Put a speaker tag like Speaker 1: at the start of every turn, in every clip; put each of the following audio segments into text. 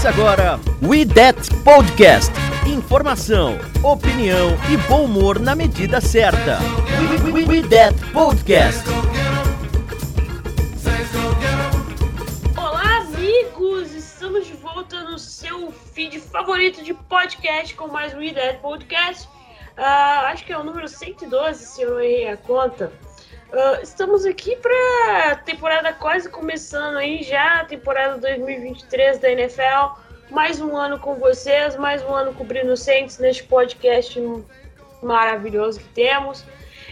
Speaker 1: Começa agora We That Podcast. Informação, opinião e bom humor na medida certa. We, we, we That Podcast.
Speaker 2: Olá, amigos! Estamos de volta no seu feed favorito de podcast com mais um Ideia Podcast. Ah, acho que é o número 112, se eu não errei a conta. Ah, estamos aqui para temporada quase começando aí já, temporada 2023 da NFL. Mais um ano com vocês, mais um ano cobrindo Saints neste podcast maravilhoso que temos.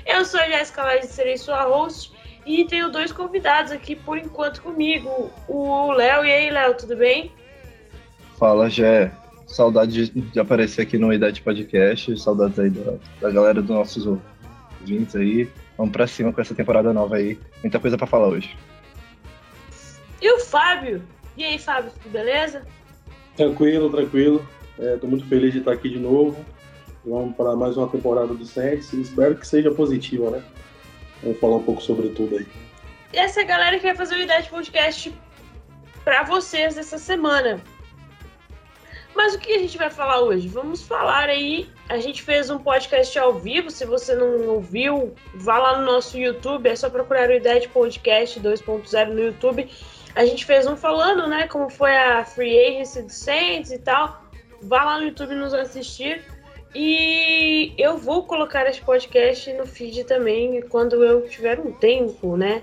Speaker 2: Eu sou a Jéssica Lage, serei sua host e tenho dois convidados aqui por enquanto comigo, o Léo. E aí, Léo, tudo bem?
Speaker 3: Fala, Gé. Saudade de, de aparecer aqui no Idade Podcast. Saudades aí da, da galera dos nossos ouvintes aí. Vamos pra cima com essa temporada nova aí. Muita coisa pra falar hoje.
Speaker 2: E o Fábio? E aí, Fábio, tudo beleza?
Speaker 4: Tranquilo, tranquilo. Estou muito feliz de estar aqui de novo. Vamos para mais uma temporada do Saints. Espero que seja positiva, né? Vamos falar um pouco sobre tudo aí.
Speaker 2: E essa é a galera que vai fazer o Idade Podcast para vocês essa semana. Mas o que a gente vai falar hoje? Vamos falar aí. A gente fez um podcast ao vivo. Se você não ouviu, vá lá no nosso YouTube. É só procurar o Idade Podcast 2.0 no YouTube. A gente fez um falando, né? Como foi a Free Agency do Saints e tal. Vá lá no YouTube nos assistir. E eu vou colocar esse podcast no feed também quando eu tiver um tempo, né?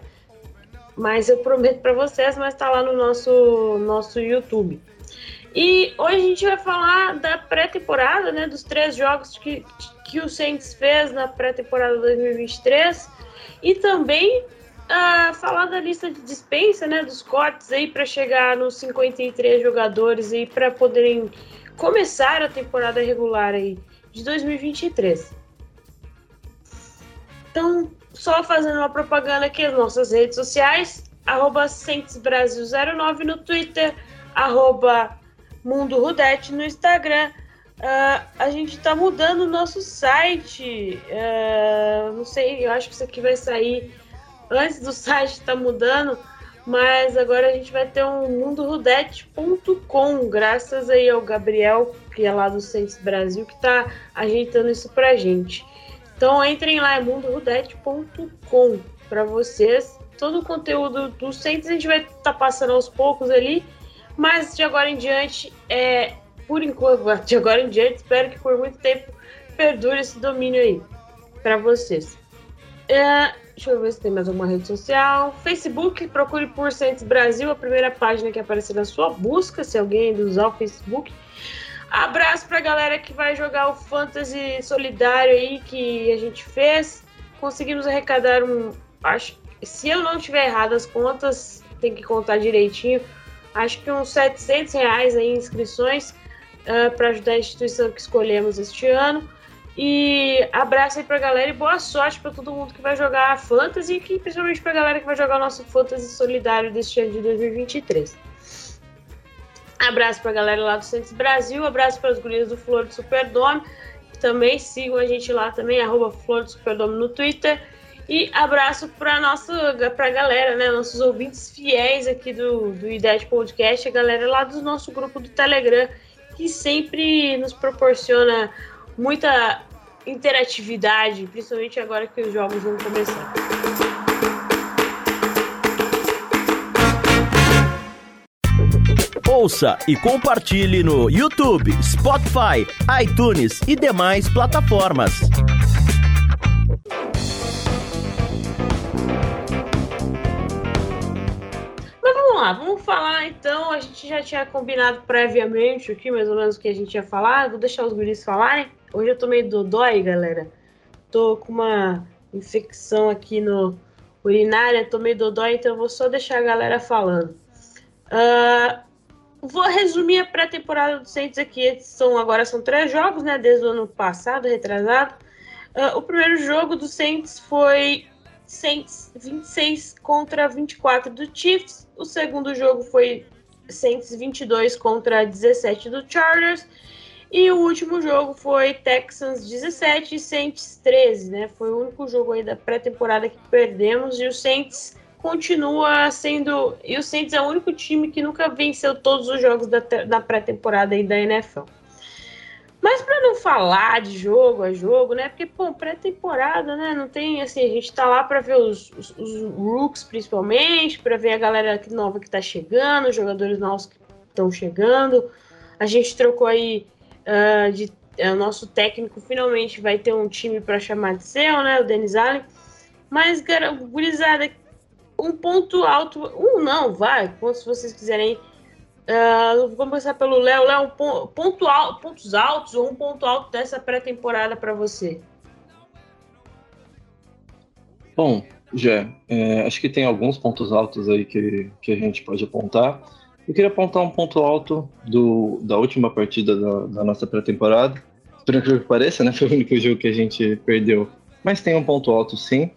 Speaker 2: Mas eu prometo para vocês, mas tá lá no nosso, nosso YouTube. E hoje a gente vai falar da pré-temporada, né? Dos três jogos que, que o Saints fez na pré-temporada 2023. E também uh, falar da lista de dispensa, né? Dos cortes aí para chegar nos 53 jogadores aí para poderem começar a temporada regular aí de 2023. Então, só fazendo uma propaganda aqui, as nossas redes sociais, arroba Brasil09 no Twitter, arroba Mundo Rudete no Instagram. Uh, a gente está mudando o nosso site. Uh, não sei, eu acho que isso aqui vai sair antes do site estar tá mudando, mas agora a gente vai ter um mundorudete.com, graças aí ao Gabriel, que é lá do Centros Brasil, que está ajeitando isso pra gente. Então entrem lá, é mundorudete.com para vocês. Todo o conteúdo do Centros a gente vai estar tá passando aos poucos ali, mas de agora em diante, é, por enquanto, de agora em diante, espero que por muito tempo perdure esse domínio aí para vocês. É, deixa eu ver se tem mais alguma rede social. Facebook, procure por Saints Brasil, a primeira página que aparecer na sua busca, se alguém ainda usar o Facebook. Abraço pra galera que vai jogar o Fantasy Solidário aí que a gente fez. Conseguimos arrecadar um. Acho se eu não tiver errado as contas, tem que contar direitinho. Acho que uns 700 reais aí inscrições uh, para ajudar a instituição que escolhemos este ano. E abraço aí pra galera e boa sorte para todo mundo que vai jogar a Fantasy e principalmente pra galera que vai jogar o nosso Fantasy Solidário deste ano de 2023. Abraço pra galera lá do Santos Brasil, abraço para as gurias do Flor do Superdome. Também sigam a gente lá também, arroba Flor do Superdome no Twitter. E abraço para nossa pra galera, né? Nossos ouvintes fiéis aqui do, do IDET Podcast, a galera lá do nosso grupo do Telegram, que sempre nos proporciona muita interatividade, principalmente agora que os jogos vão começar.
Speaker 1: Ouça e compartilhe no YouTube, Spotify, iTunes e demais plataformas.
Speaker 2: Vamos lá, vamos falar então. A gente já tinha combinado previamente aqui, mais ou menos, o que a gente ia falar. Vou deixar os guris falarem. Hoje eu tô meio dodói, galera. Tô com uma infecção aqui no, urinária, tomei dodói, então eu vou só deixar a galera falando. Uh, vou resumir a pré-temporada do Saints aqui. São, agora são três jogos, né? Desde o ano passado, retrasado. Uh, o primeiro jogo do Saints foi Saints 26 contra 24 do Chiefs. O segundo jogo foi Saints 22 contra 17 do Chargers. E o último jogo foi Texans 17 e Saints 13, né? Foi o único jogo aí da pré-temporada que perdemos e o Saints continua sendo. E o Saints é o único time que nunca venceu todos os jogos da, da pré-temporada aí da NFL. Mas para não falar de jogo a jogo, né? Porque, pô, pré-temporada, né? Não tem assim, a gente tá lá para ver os, os, os, rooks principalmente, para ver a galera nova que tá chegando, os jogadores novos que estão chegando. A gente trocou aí uh, de. Uh, nosso técnico finalmente vai ter um time para chamar de seu, né? O Denis Allen. Mas, gurizada, um ponto alto. Um não, vai, se vocês quiserem Uh, vamos começar pelo Léo. Léo, ponto alto, pontos altos ou um ponto alto dessa pré-temporada para você?
Speaker 5: Bom, Jé, é, acho que tem alguns pontos altos aí que, que a gente pode apontar. Eu queria apontar um ponto alto do, da última partida da, da nossa pré-temporada. Por incrível que pareça, né? Foi o único jogo que a gente perdeu. Mas tem um ponto alto, sim,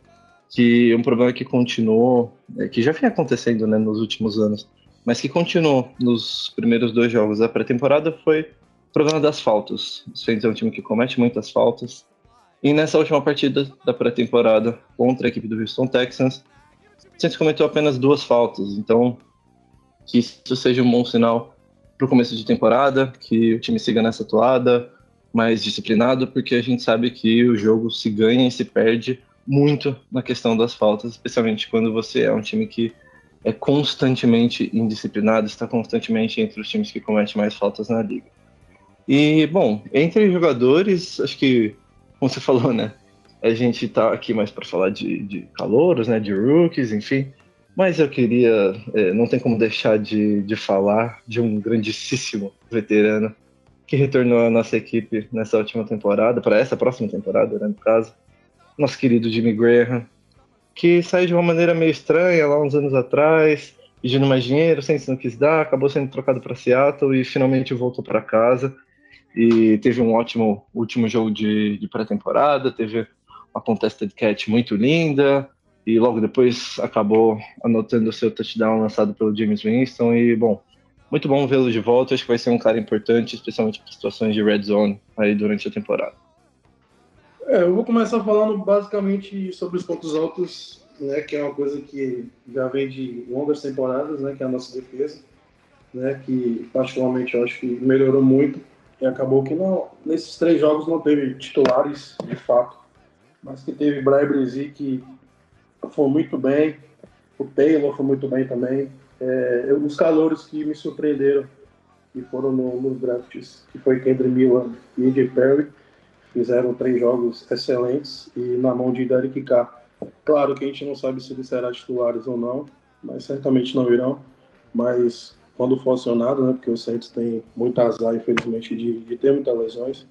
Speaker 5: que é um problema que continuou, é, que já vem acontecendo né, nos últimos anos mas que continuou nos primeiros dois jogos da pré-temporada foi o problema das faltas. O Saints é um time que comete muitas faltas. E nessa última partida da pré-temporada contra a equipe do Houston Texans, o Saints cometeu apenas duas faltas. Então, que isso seja um bom sinal para o começo de temporada, que o time siga nessa toada, mais disciplinado, porque a gente sabe que o jogo se ganha e se perde muito na questão das faltas, especialmente quando você é um time que é constantemente indisciplinado, está constantemente entre os times que cometem mais faltas na liga. E, bom, entre jogadores, acho que, como você falou, né? A gente está aqui mais para falar de, de calouros, né? De rookies, enfim. Mas eu queria, é, não tem como deixar de, de falar de um grandíssimo veterano que retornou à nossa equipe nessa última temporada, para essa próxima temporada, né, no caso. Nosso querido Jimmy Graham, que saiu de uma maneira meio estranha lá uns anos atrás, pedindo mais dinheiro, sem se não quis dar, acabou sendo trocado para Seattle e finalmente voltou para casa. E teve um ótimo último jogo de, de pré-temporada, teve uma contested catch muito linda, e logo depois acabou anotando o seu touchdown lançado pelo James Winston. E, bom, muito bom vê-lo de volta. Acho que vai ser um cara importante, especialmente para situações de red zone aí durante a temporada.
Speaker 4: É, eu vou começar falando basicamente sobre os pontos altos, né, que é uma coisa que já vem de longas temporadas, né, que é a nossa defesa, né, que particularmente eu acho que melhorou muito e acabou que não, nesses três jogos não teve titulares de fato, mas que teve Brian Brezi que foi muito bem, o Taylor foi muito bem também, é, os calores que me surpreenderam que foram no, nos drafts, que foi Kendrick Miller e AJ Perry, fizeram três jogos excelentes e na mão de Derek Carr. Claro que a gente não sabe se eles serão titulares ou não, mas certamente não irão. Mas quando for acionado, né, porque o Saints tem muito azar, infelizmente, de, de ter muitas lesões.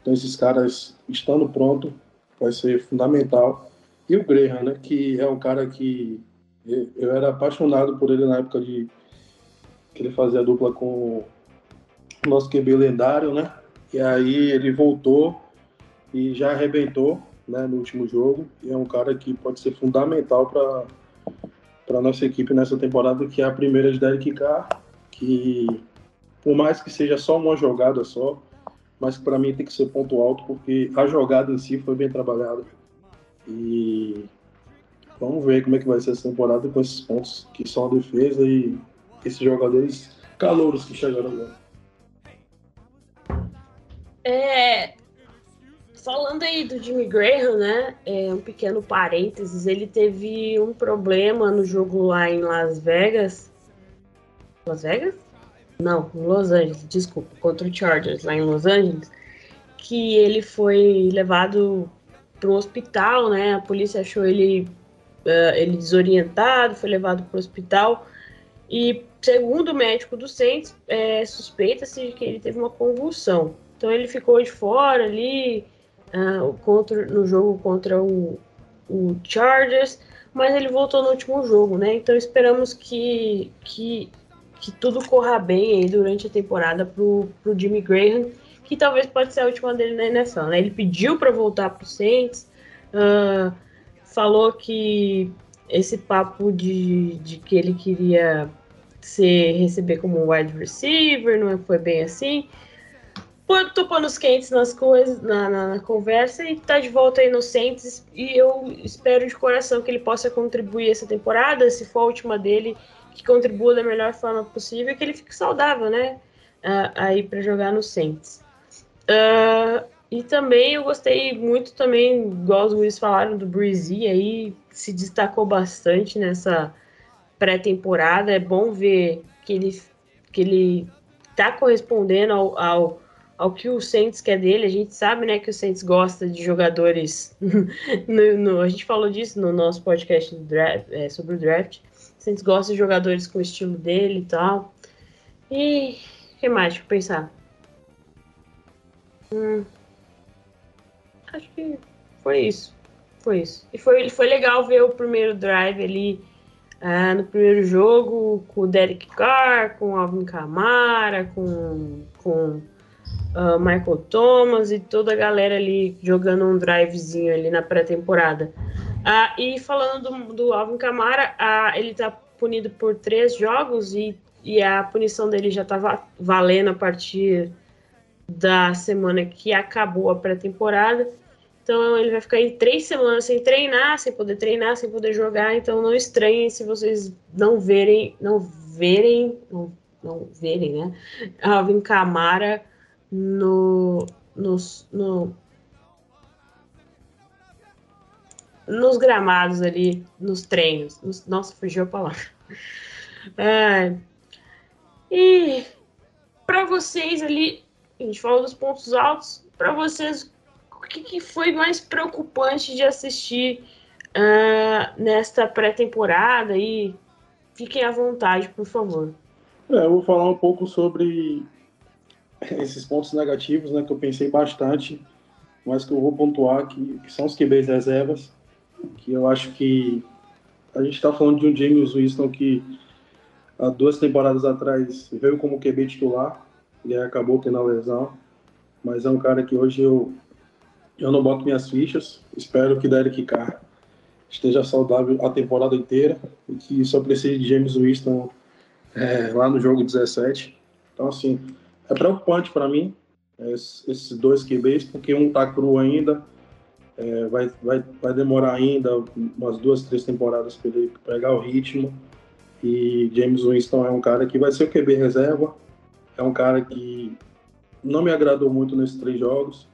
Speaker 4: Então, esses caras estando pronto vai ser fundamental. E o Graham, né, que é um cara que eu era apaixonado por ele na época de que ele fazia dupla com o nosso QB lendário, né? E aí ele voltou e já arrebentou né, no último jogo. E é um cara que pode ser fundamental para para nossa equipe nessa temporada, que é a primeira de Derek Carr, que por mais que seja só uma jogada só, mas para mim tem que ser ponto alto, porque a jogada em si foi bem trabalhada. E vamos ver como é que vai ser essa temporada com esses pontos que são a defesa e esses jogadores calouros que chegaram agora.
Speaker 2: É, falando aí do Jimmy Graham, né? É, um pequeno parênteses, ele teve um problema no jogo lá em Las Vegas. Las Vegas? Não, Los Angeles, desculpa, contra o Chargers, lá em Los Angeles, que ele foi levado para um hospital, né? A polícia achou ele, uh, ele desorientado, foi levado para o hospital. E segundo o médico do Saints, é, suspeita-se que ele teve uma convulsão. Então ele ficou de fora ali, uh, contra, no jogo contra o, o Chargers. mas ele voltou no último jogo, né? Então esperamos que, que, que tudo corra bem aí durante a temporada pro, pro Jimmy Graham, que talvez pode ser a última dele na NFL, né? Ele pediu para voltar pro Saints, uh, falou que esse papo de, de que ele queria ser receber como wide receiver, não foi bem assim. Tô panos quentes nas coisas, na, na, na, conversa e tá de volta aí no Saints. E eu espero de coração que ele possa contribuir essa temporada, se for a última dele, que contribua da melhor forma possível que ele fique saudável, né? Uh, aí para jogar no Saints. Uh, e também eu gostei muito também, igual os Luiz falaram, do Breezy aí, se destacou bastante nessa pré-temporada. É bom ver que ele, que ele tá correspondendo ao, ao, ao que o Saints quer dele. A gente sabe, né, que o Saints gosta de jogadores. no, no, a gente falou disso no nosso podcast draft, é, sobre o draft. O Saints gosta de jogadores com o estilo dele e tal. E o que mais? Deixa eu pensar. Hum, acho que foi isso. Foi isso. E foi, foi legal ver o primeiro drive ali uh, no primeiro jogo com o Derek Carr, com o Alvin Kamara, com, com uh, Michael Thomas e toda a galera ali jogando um drivezinho ali na pré-temporada. Uh, e falando do, do Alvin Kamara, uh, ele tá punido por três jogos e, e a punição dele já estava valendo a partir da semana que acabou a pré-temporada. Então ele vai ficar aí três semanas sem treinar, sem poder treinar, sem poder jogar. Então não estranhem se vocês não verem, não verem, não, não verem, né? Alvin Camara no, nos, no, nos gramados ali, nos treinos. Nos, nossa, fugiu a palavra. É, e para vocês ali, a gente falou dos pontos altos. Para vocês, o que, que, foi mais preocupante de assistir uh, nesta pré-temporada? E fiquem à vontade, por favor.
Speaker 4: É, eu vou falar um pouco sobre esses pontos negativos, né, que eu pensei bastante, mas que eu vou pontuar que, que são os QBs reservas, que eu acho que a gente está falando de um James Winston que há duas temporadas atrás veio como QB titular e acabou tendo a lesão, mas é um cara que hoje eu eu não boto minhas fichas. Espero que Derek Carr esteja saudável a temporada inteira e que só precise de James Winston é, lá no jogo 17. Então, assim, é preocupante para mim esses dois QBs, porque um tá cru ainda, é, vai, vai, vai demorar ainda umas duas, três temporadas para ele pegar o ritmo. E James Winston é um cara que vai ser o QB reserva, é um cara que não me agradou muito nesses três jogos,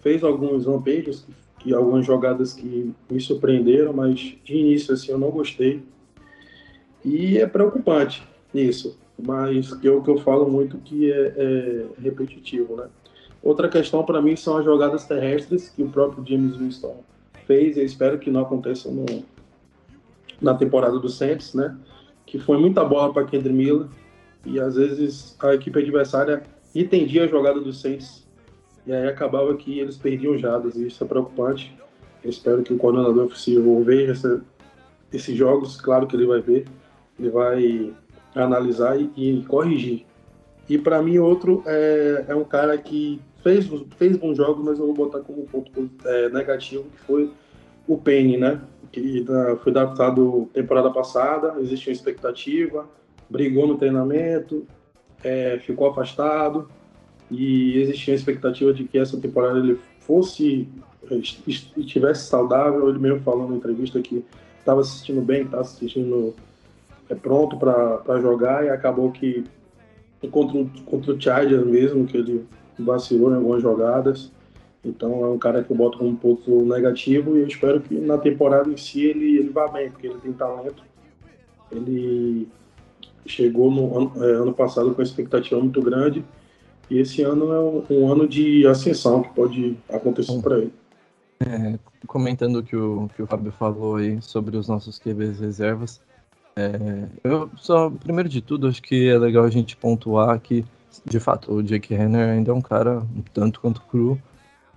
Speaker 4: fez alguns lampejos, que algumas jogadas que me surpreenderam, mas de início assim eu não gostei. E é preocupante isso, mas que é o que eu falo muito que é, é repetitivo, né? Outra questão para mim são as jogadas terrestres que o próprio James Winston fez, e espero que não aconteça no, na temporada do Saints, né? Que foi muita bola para Kendrick Miller e às vezes a equipe adversária entendia a jogada do Saints e aí acabava que eles perdiam jadas, e isso é preocupante. Eu espero que o coordenador ofensivo veja essa, esses jogos, claro que ele vai ver, ele vai analisar e, e corrigir. E para mim, outro é, é, um cara que fez, fez bons jogos, mas eu vou botar como ponto é, negativo, que foi o Penny, né? Que foi adaptado temporada passada, existia uma expectativa, brigou no treinamento, é, ficou afastado, e existia a expectativa de que essa temporada ele fosse estivesse saudável. Ele mesmo falou na entrevista que estava assistindo bem, estava assistindo é pronto para jogar e acabou que contra, o, contra o Chargers mesmo, que ele vacilou em algumas jogadas. Então é um cara que eu boto como um ponto negativo e eu espero que na temporada em si ele, ele vá bem, porque ele tem talento. Ele chegou no ano, é, ano passado com expectativa muito grande e esse ano é um, um ano de ascensão que pode acontecer para ele.
Speaker 5: É, comentando o que o que o Fábio falou aí sobre os nossos QBs reservas, é, eu só, primeiro de tudo, acho que é legal a gente pontuar que, de fato, o Jake Renner ainda é um cara um tanto quanto cru.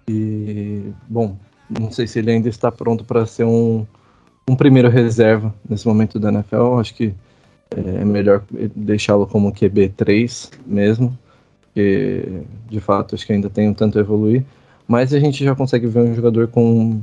Speaker 5: E, bom, não sei se ele ainda está pronto para ser um, um primeiro reserva nesse momento da NFL. Acho que é melhor deixá-lo como QB3 mesmo, porque de fato acho que ainda tem um tanto a evoluir. Mas a gente já consegue ver um jogador com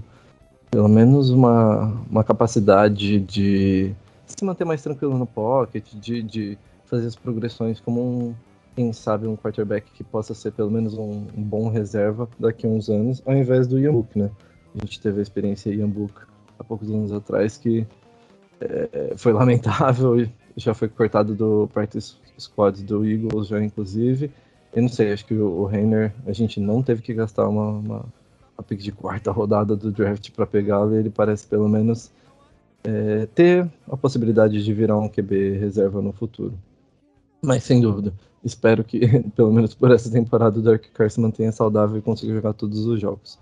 Speaker 5: pelo menos uma, uma capacidade de se manter mais tranquilo no pocket, de, de fazer as progressões como um, quem sabe, um quarterback que possa ser pelo menos um, um bom reserva daqui a uns anos, ao invés do Ian Book, né? A gente teve a experiência Ian Book há poucos anos atrás que é, foi lamentável e já foi cortado do practice squad do Eagles já, inclusive. Eu não sei, acho que o, Reiner, a gente não teve que gastar uma, uma, uma pick de quarta rodada do draft para pegá-lo ele parece pelo menos é, ter a possibilidade de virar um QB reserva no futuro. Mas sem dúvida, espero que, pelo menos por essa temporada, o Dark Carr se mantenha saudável e consiga jogar todos os jogos.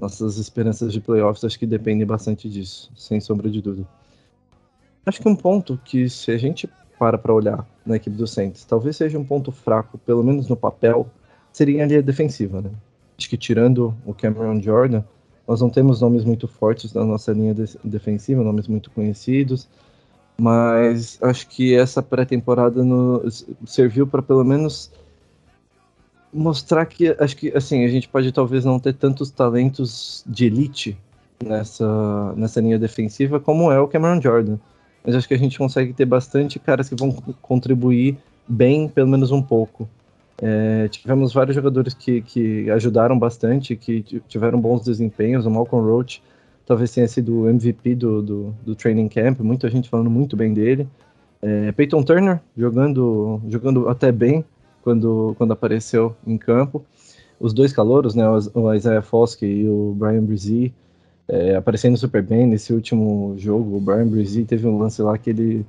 Speaker 5: Nossas esperanças de playoffs acho que dependem bastante disso, sem sombra de dúvida. Acho que um ponto que, se a gente para para olhar na equipe do Saints, talvez seja um ponto fraco, pelo menos no papel, seria a linha defensiva, né? Acho que tirando o Cameron Jordan, nós não temos nomes muito fortes na nossa linha de defensiva, nomes muito conhecidos, mas acho que essa pré-temporada serviu para pelo menos mostrar que acho que assim a gente pode talvez não ter tantos talentos de elite nessa nessa linha defensiva como é o Cameron Jordan, mas acho que a gente consegue ter bastante caras que vão contribuir bem, pelo menos um pouco. É, tivemos vários jogadores que, que ajudaram bastante, que tiveram bons desempenhos. O Malcolm Roach talvez tenha sido o MVP do, do, do training camp, muita gente falando muito bem dele. É, Peyton Turner jogando, jogando até bem quando, quando apareceu em campo. Os dois calouros, né, o Isaiah Foskey e o Brian Brzee, é, aparecendo super bem nesse último jogo. O Brian Brzee teve um lance lá que ele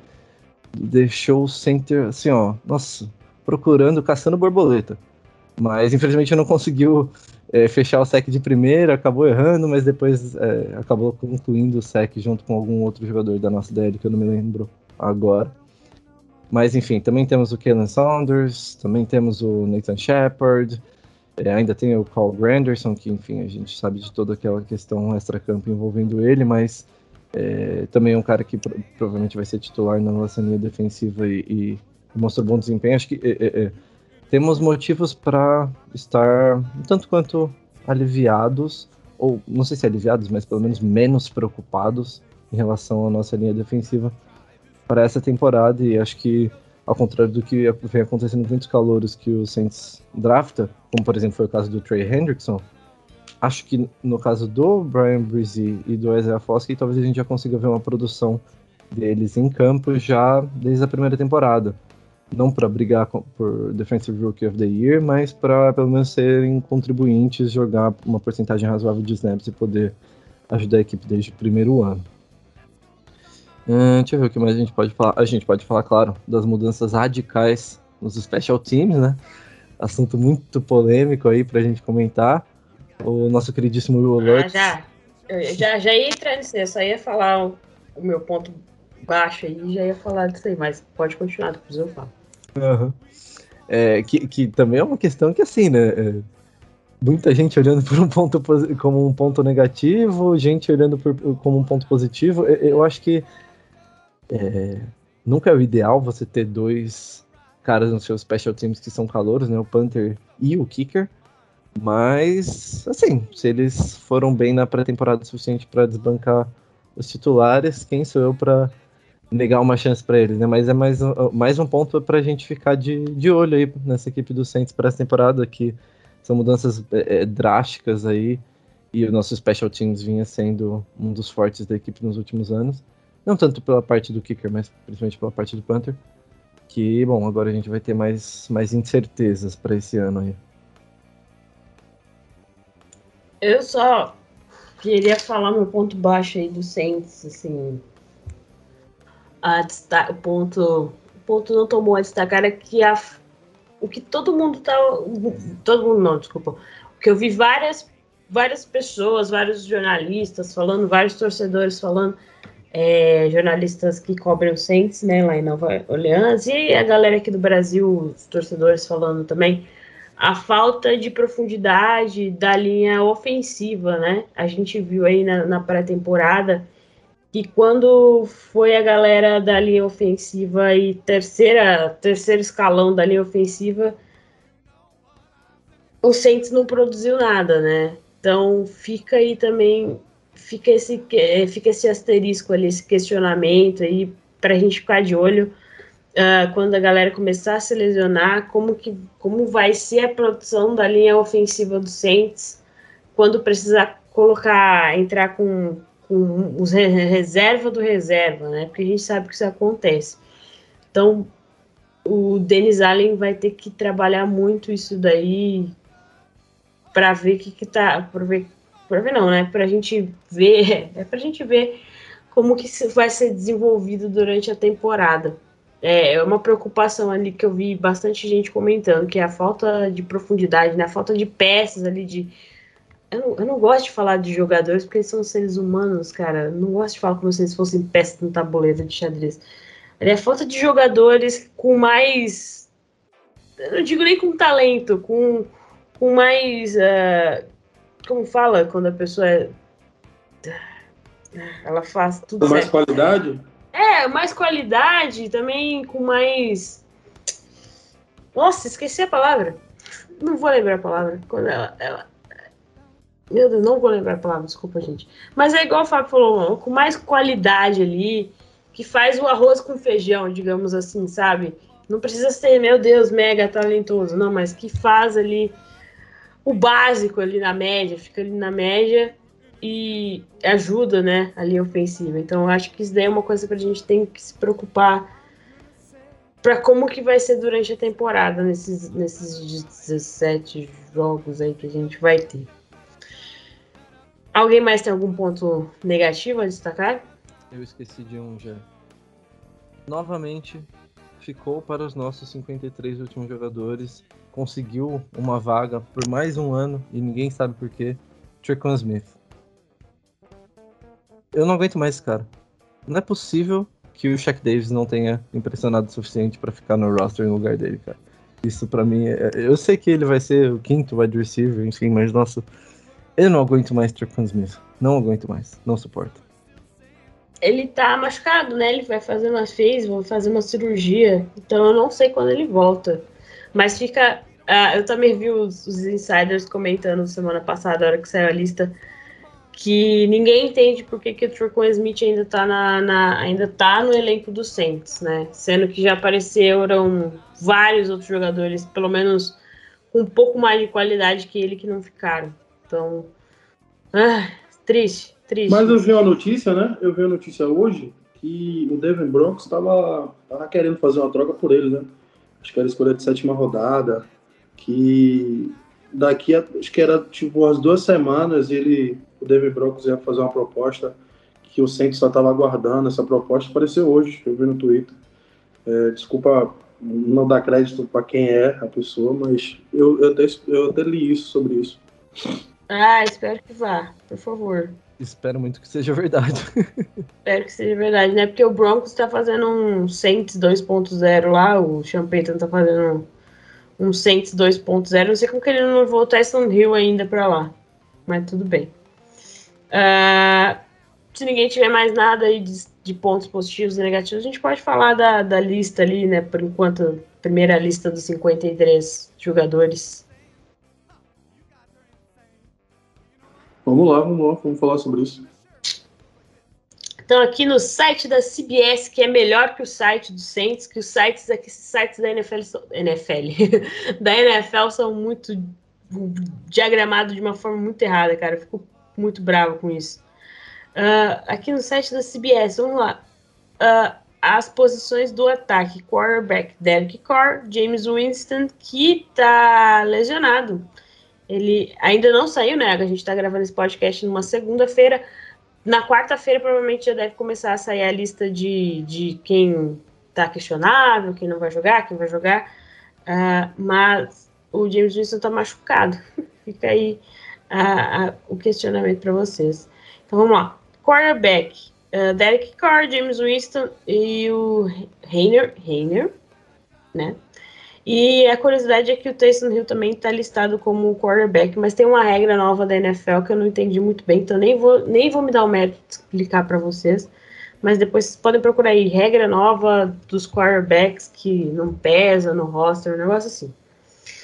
Speaker 5: deixou o center assim, ó, nossa, procurando, caçando borboleta. Mas infelizmente não conseguiu é, fechar o sec de primeira, acabou errando, mas depois é, acabou concluindo o sec junto com algum outro jogador da nossa DL que eu não me lembro agora. Mas enfim, também temos o Kalen Saunders, também temos o Nathan Shepard, é, ainda tem o Carl Granderson, que enfim, a gente sabe de toda aquela questão extra-campo envolvendo ele, mas é, também é um cara que pro provavelmente vai ser titular na nossa linha defensiva e, e mostrou bom desempenho. Acho que é, é, é temos motivos para estar tanto quanto aliviados, ou não sei se aliviados, mas pelo menos menos preocupados em relação à nossa linha defensiva para essa temporada. E acho que, ao contrário do que vem acontecendo com muitos calouros que o Saints drafta, como por exemplo foi o caso do Trey Hendrickson, acho que no caso do Brian Brzee e do Isaiah Foskey, talvez a gente já consiga ver uma produção deles em campo já desde a primeira temporada não para brigar por Defensive Rookie of the Year, mas para pelo menos serem contribuintes, jogar uma porcentagem razoável de snaps e poder ajudar a equipe desde o primeiro ano. Uh, deixa eu ver o que mais a gente pode falar. A gente pode falar, claro, das mudanças radicais nos special teams, né? Assunto muito polêmico aí para a gente comentar. O nosso queridíssimo Will
Speaker 2: Ah, já. Eu já, já ia entrar nisso, eu só ia falar o, o meu ponto baixo aí, já ia falar disso aí, mas pode continuar, depois eu falo.
Speaker 5: Uhum. É, que, que também é uma questão que, assim, né? É, muita gente olhando por um ponto como um ponto negativo, gente olhando por, como um ponto positivo. Eu, eu acho que é, nunca é o ideal você ter dois caras nos seus special teams que são calouros, né? O Panther e o Kicker. Mas, assim, se eles foram bem na pré-temporada suficiente para desbancar os titulares, quem sou eu para negar uma chance para eles, né? Mas é mais, mais um ponto para a gente ficar de, de olho aí nessa equipe do Saints para essa temporada, que são mudanças é, é, drásticas aí, e o nosso Special Teams vinha sendo um dos fortes da equipe nos últimos anos. Não tanto pela parte do kicker, mas principalmente pela parte do Panther. Que, bom, agora a gente vai ter mais, mais incertezas para esse ano aí.
Speaker 2: Eu só queria falar meu ponto baixo aí do Saints, assim, o ponto, o ponto não tomou a destacar é que a, o que todo mundo tá, todo mundo não, desculpa, que eu vi várias, várias pessoas, vários jornalistas falando, vários torcedores falando, é, jornalistas que cobrem o Saints, né, lá em Nova Orleans, e a galera aqui do Brasil, os torcedores falando também, a falta de profundidade da linha ofensiva, né? A gente viu aí na, na pré-temporada que quando foi a galera da linha ofensiva e terceira, terceiro escalão da linha ofensiva, o Saints não produziu nada, né? Então fica aí também, fica esse, fica esse asterisco ali, esse questionamento aí para a gente ficar de olho uh, quando a galera começar a se lesionar, como, que, como vai ser a produção da linha ofensiva do Saints quando precisar colocar, entrar com, os reserva do reserva, né? Porque a gente sabe que isso acontece. Então, o Denis Allen vai ter que trabalhar muito isso daí para ver o que, que tá. Para ver, pra ver, não, né? Para a gente ver. É para a gente ver como que vai ser desenvolvido durante a temporada. É, é uma preocupação ali que eu vi bastante gente comentando, que é a falta de profundidade, né? A falta de peças ali de. Eu não, eu não gosto de falar de jogadores porque eles são seres humanos, cara. Eu não gosto de falar como se eles fossem peças no tabuleiro de xadrez. É falta de jogadores com mais. Eu não digo nem com talento, com, com mais. Uh, como fala quando a pessoa é. Ela faz tudo.
Speaker 4: Com mais qualidade?
Speaker 2: É, mais qualidade, também com mais. Nossa, esqueci a palavra. Não vou lembrar a palavra. Quando ela, ela... Meu Deus, não vou lembrar a palavra, desculpa, gente. Mas é igual o Fábio falou, com mais qualidade ali, que faz o arroz com feijão, digamos assim, sabe? Não precisa ser, meu Deus, mega talentoso, não, mas que faz ali o básico ali na média, fica ali na média e ajuda, né, a ofensiva. Então, acho que isso daí é uma coisa que a gente tem que se preocupar para como que vai ser durante a temporada nesses, nesses 17 jogos aí que a gente vai ter. Alguém mais tem algum ponto negativo a destacar?
Speaker 5: Eu esqueci de um já. Novamente, ficou para os nossos 53 últimos jogadores. Conseguiu uma vaga por mais um ano e ninguém sabe por quê. Trequan Smith. Eu não aguento mais esse cara. Não é possível que o Shaq Davis não tenha impressionado o suficiente para ficar no roster no lugar dele, cara. Isso para mim, é... eu sei que ele vai ser o quinto wide receiver, enfim, mas nossa, eu não aguento mais Trequan Smith. Não aguento mais, não suporto.
Speaker 2: Ele tá machucado, né? Ele vai fazer uma fez, vai fazer uma cirurgia, então eu não sei quando ele volta. Mas fica, uh, eu também vi os, os insiders comentando semana passada, a hora que saiu a lista que ninguém entende por que, que o Trequan Smith ainda está na, na, ainda tá no elenco do Saints, né? Sendo que já apareceram vários outros jogadores, pelo menos um pouco mais de qualidade que ele, que não ficaram. Então, ah, triste, triste.
Speaker 4: Mas eu vi uma notícia, né? Eu vi a notícia hoje que o Devin Broncos estava querendo fazer uma troca por ele, né? Acho que era escolha de sétima rodada, que daqui a, acho que era tipo umas duas semanas ele o David Broncos ia fazer uma proposta que o Saints só estava aguardando. Essa proposta apareceu hoje, eu vi no Twitter. É, desculpa não dar crédito para quem é a pessoa, mas eu, eu, até, eu até li isso sobre isso.
Speaker 2: Ah, espero que vá, por favor.
Speaker 5: Espero muito que seja verdade.
Speaker 2: espero que seja verdade, né? Porque o Broncos está fazendo um Saints 2.0 lá, o Sean Payton tá fazendo um, um Saints 2.0. Não sei como que ele não levou o Tyson Hill ainda para lá, mas tudo bem. Uh, se ninguém tiver mais nada aí de, de, pontos positivos e negativos, a gente pode falar da, da lista ali, né? Por enquanto, primeira lista dos 53 jogadores.
Speaker 4: Vamos lá, vamos lá, vamos falar sobre isso.
Speaker 2: Então, aqui no site da CBS, que é melhor que o site do Saints, que os sites aqui, sites da NFL, NFL da NFL são muito diagramados de uma forma muito errada, cara. Eu fico muito bravo com isso. Uh, aqui no site da CBS, vamos lá. Uh, as posições do ataque: quarterback Derek Carr, James Winston, que tá lesionado. Ele ainda não saiu, né? A gente tá gravando esse podcast numa segunda-feira. Na quarta-feira, provavelmente já deve começar a sair a lista de, de quem tá questionável, quem não vai jogar, quem vai jogar. Uh, mas o James Winston tá machucado. Fica aí a, a, o questionamento para vocês. Então vamos lá. Quarterback, uh, Derek Carr, James Winston e o Reiner, Reiner, né? E a curiosidade é que o Taysom Hill também está listado como quarterback, mas tem uma regra nova da NFL que eu não entendi muito bem, então nem vou, nem vou me dar o mérito de explicar para vocês. Mas depois vocês podem procurar aí regra nova dos quarterbacks que não pesa no roster, um negócio assim.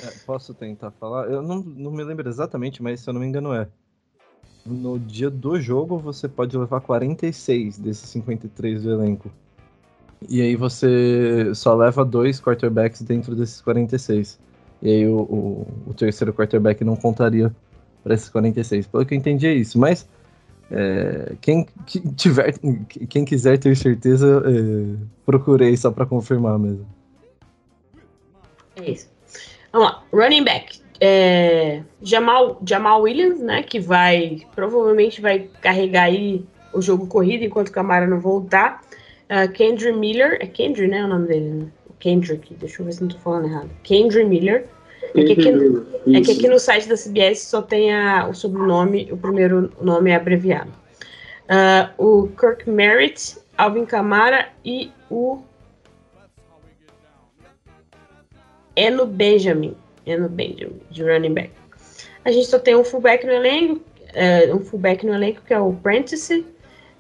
Speaker 5: É, posso tentar falar? Eu não, não me lembro exatamente, mas se eu não me engano é. No dia do jogo você pode levar 46 desses 53 do elenco. E aí você só leva dois quarterbacks dentro desses 46. E aí o, o, o terceiro quarterback não contaria para esses 46. Pelo que eu entendi é isso. Mas é, quem, tiver, quem quiser ter certeza, é, procurei só para confirmar mesmo.
Speaker 2: É isso. Vamos lá. Running back. É, Jamal, Jamal Williams, né? Que vai provavelmente vai carregar aí o jogo corrido enquanto o Camara não voltar. Uh, Kendry Miller. É Kendry, né? O nome dele, né? Kendrick. Deixa eu ver se não tô falando errado. Kendry Miller. É que, aqui, é que aqui no site da CBS só tem a, o sobrenome, o primeiro nome é abreviado. Uh, o Kirk Merritt, Alvin Kamara e o Eno Benjamin. Eno Benjamin, de running back. A gente só tem um fullback no elenco, uh, um fullback no elenco que é o Prentice.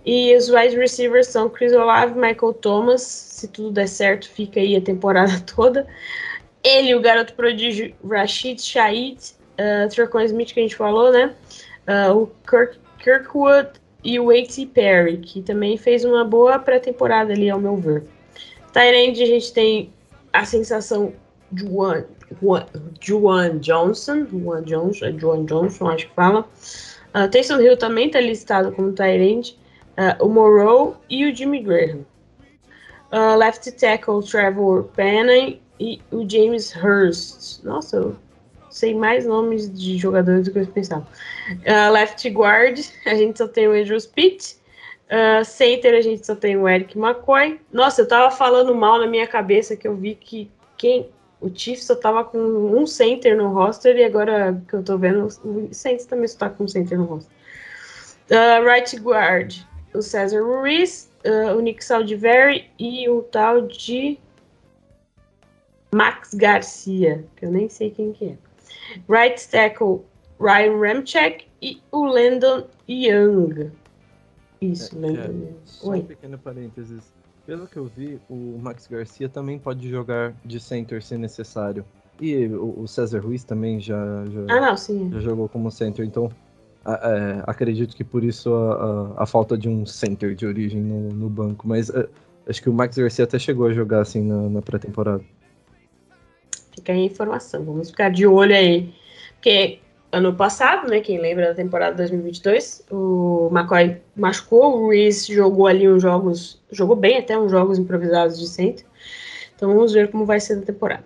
Speaker 2: E os wide receivers são Chris Olave, Michael Thomas. Se tudo der certo, fica aí a temporada toda. Ele, o garoto prodígio Rashid Shahid, uh, Tracon Smith, que a gente falou, né? Uh, o Kirk, Kirkwood e o A.T. Perry, que também fez uma boa pré-temporada ali, ao meu ver. Tyrande, a gente tem a sensação Juan, Juan, Juan Johnson, Juan Johnson, é Juan Johnson, acho que fala. Uh, Taysom Hill também está listado como Tyrande. Uh, o Morrow e o Jimmy Graham. Uh, left tackle Trevor Penny e o James Hurst. Nossa, eu sei mais nomes de jogadores do que eu pensava. Uh, left guard, a gente só tem o Andrew Pitt. Uh, center, a gente só tem o Eric McCoy. Nossa, eu tava falando mal na minha cabeça que eu vi que quem o Chiefs só tava com um center no roster e agora que eu tô vendo, o Saints também só tá com um center no roster. Uh, right guard, o Cesar Ruiz, uh, o Nick Saldiveri e o tal de Max Garcia, que eu nem sei quem que é. Right tackle Ryan Ramchek e o Landon Young. Isso, é, Landon é, Young.
Speaker 5: Só Oi. um pequeno parênteses. Pelo que eu vi, o Max Garcia também pode jogar de center se necessário. E o, o César Ruiz também já, já,
Speaker 2: ah, não,
Speaker 5: já jogou como center. Então, é, acredito que por isso a, a, a, falta de um center de origem no, no banco. Mas é, acho que o Max Garcia até chegou a jogar assim na, na pré-temporada.
Speaker 2: Fica aí a informação. Vamos ficar de olho aí. Porque ano passado, né, quem lembra da temporada 2022, o McCoy machucou, o Reese jogou ali uns jogos, jogou bem até uns jogos improvisados de centro. Então vamos ver como vai ser a temporada.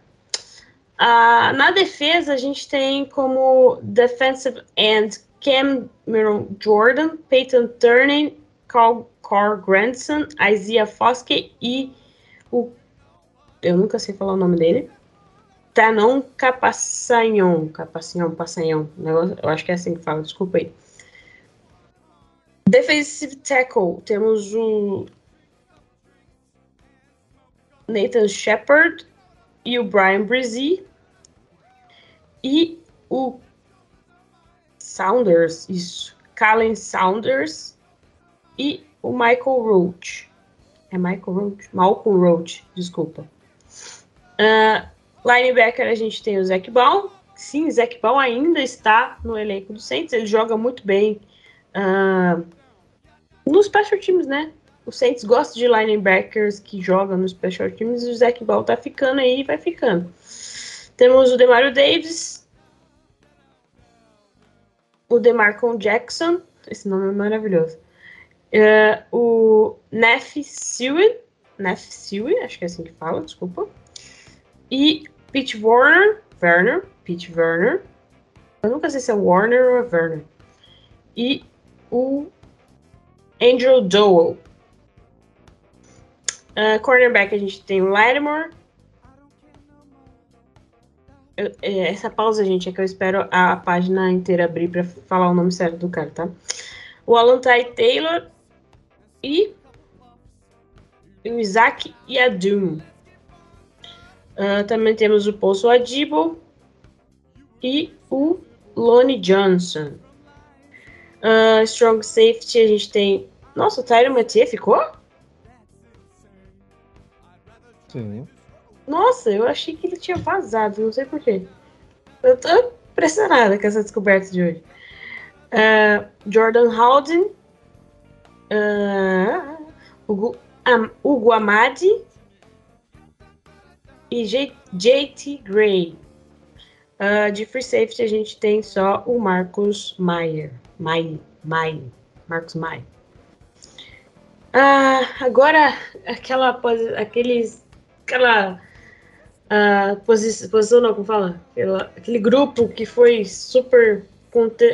Speaker 2: Ah, na defesa, a gente tem como defensive end Cameron Jordan, Peyton Turner, Carl, Carl Grandson, Isaiah Foskey e o. Eu nunca sei falar o nome dele. Tanon Capassanhon, Capassanhon, Passanhon, eu acho que é assim que fala, desculpa aí. Defensive tackle, temos o Nathan Shepard e o Brian Brizzy e o Saunders, isso, Callen Saunders e o Michael Roach. É Michael Roach? Malcolm Roach, desculpa. Uh, Linebacker a gente tem o Zac Baum. Sim, Zac Baum ainda está no elenco do Saints. Ele joga muito bem uh, nos special teams, né? O Saints gosta de linebackers que jogam nos special teams e o Zac Baum tá ficando aí e vai ficando. Temos o Demario Davis, o Demarcon Jackson, esse nome é maravilhoso. Uh, o Neff Sewell, Neff Sewell, acho que é assim que fala, desculpa. E Pete Warner, Werner, Pete Werner. Eu nunca sei se é Warner ou é Werner. E o Andrew Dowell. Uh, cornerback a gente tem o Lattimore. É, essa pausa, gente, é que eu espero a, a página inteira abrir para falar o nome certo do cara, tá? O Alan Ty Taylor e o Isaac Yadum. Uh, também temos o Poço Adibo e o Lonnie Johnson. Uh, strong Safety, a gente tem. Nossa, o Tyron Mathieu ficou?
Speaker 5: Sim.
Speaker 2: Nossa, eu achei que ele tinha vazado, não sei porquê. Eu tô impressionada com essa descoberta de hoje. Uh, Jordan Howden, uh, Hugo, um, Hugo Amadi e J, JT Gray. Uh, de free safety a gente tem só o Marcos Maier. Mai, Mai, Marcos Maier. Ah, agora aquela aqueles aquela posição, não, como fala? Aquele grupo que foi super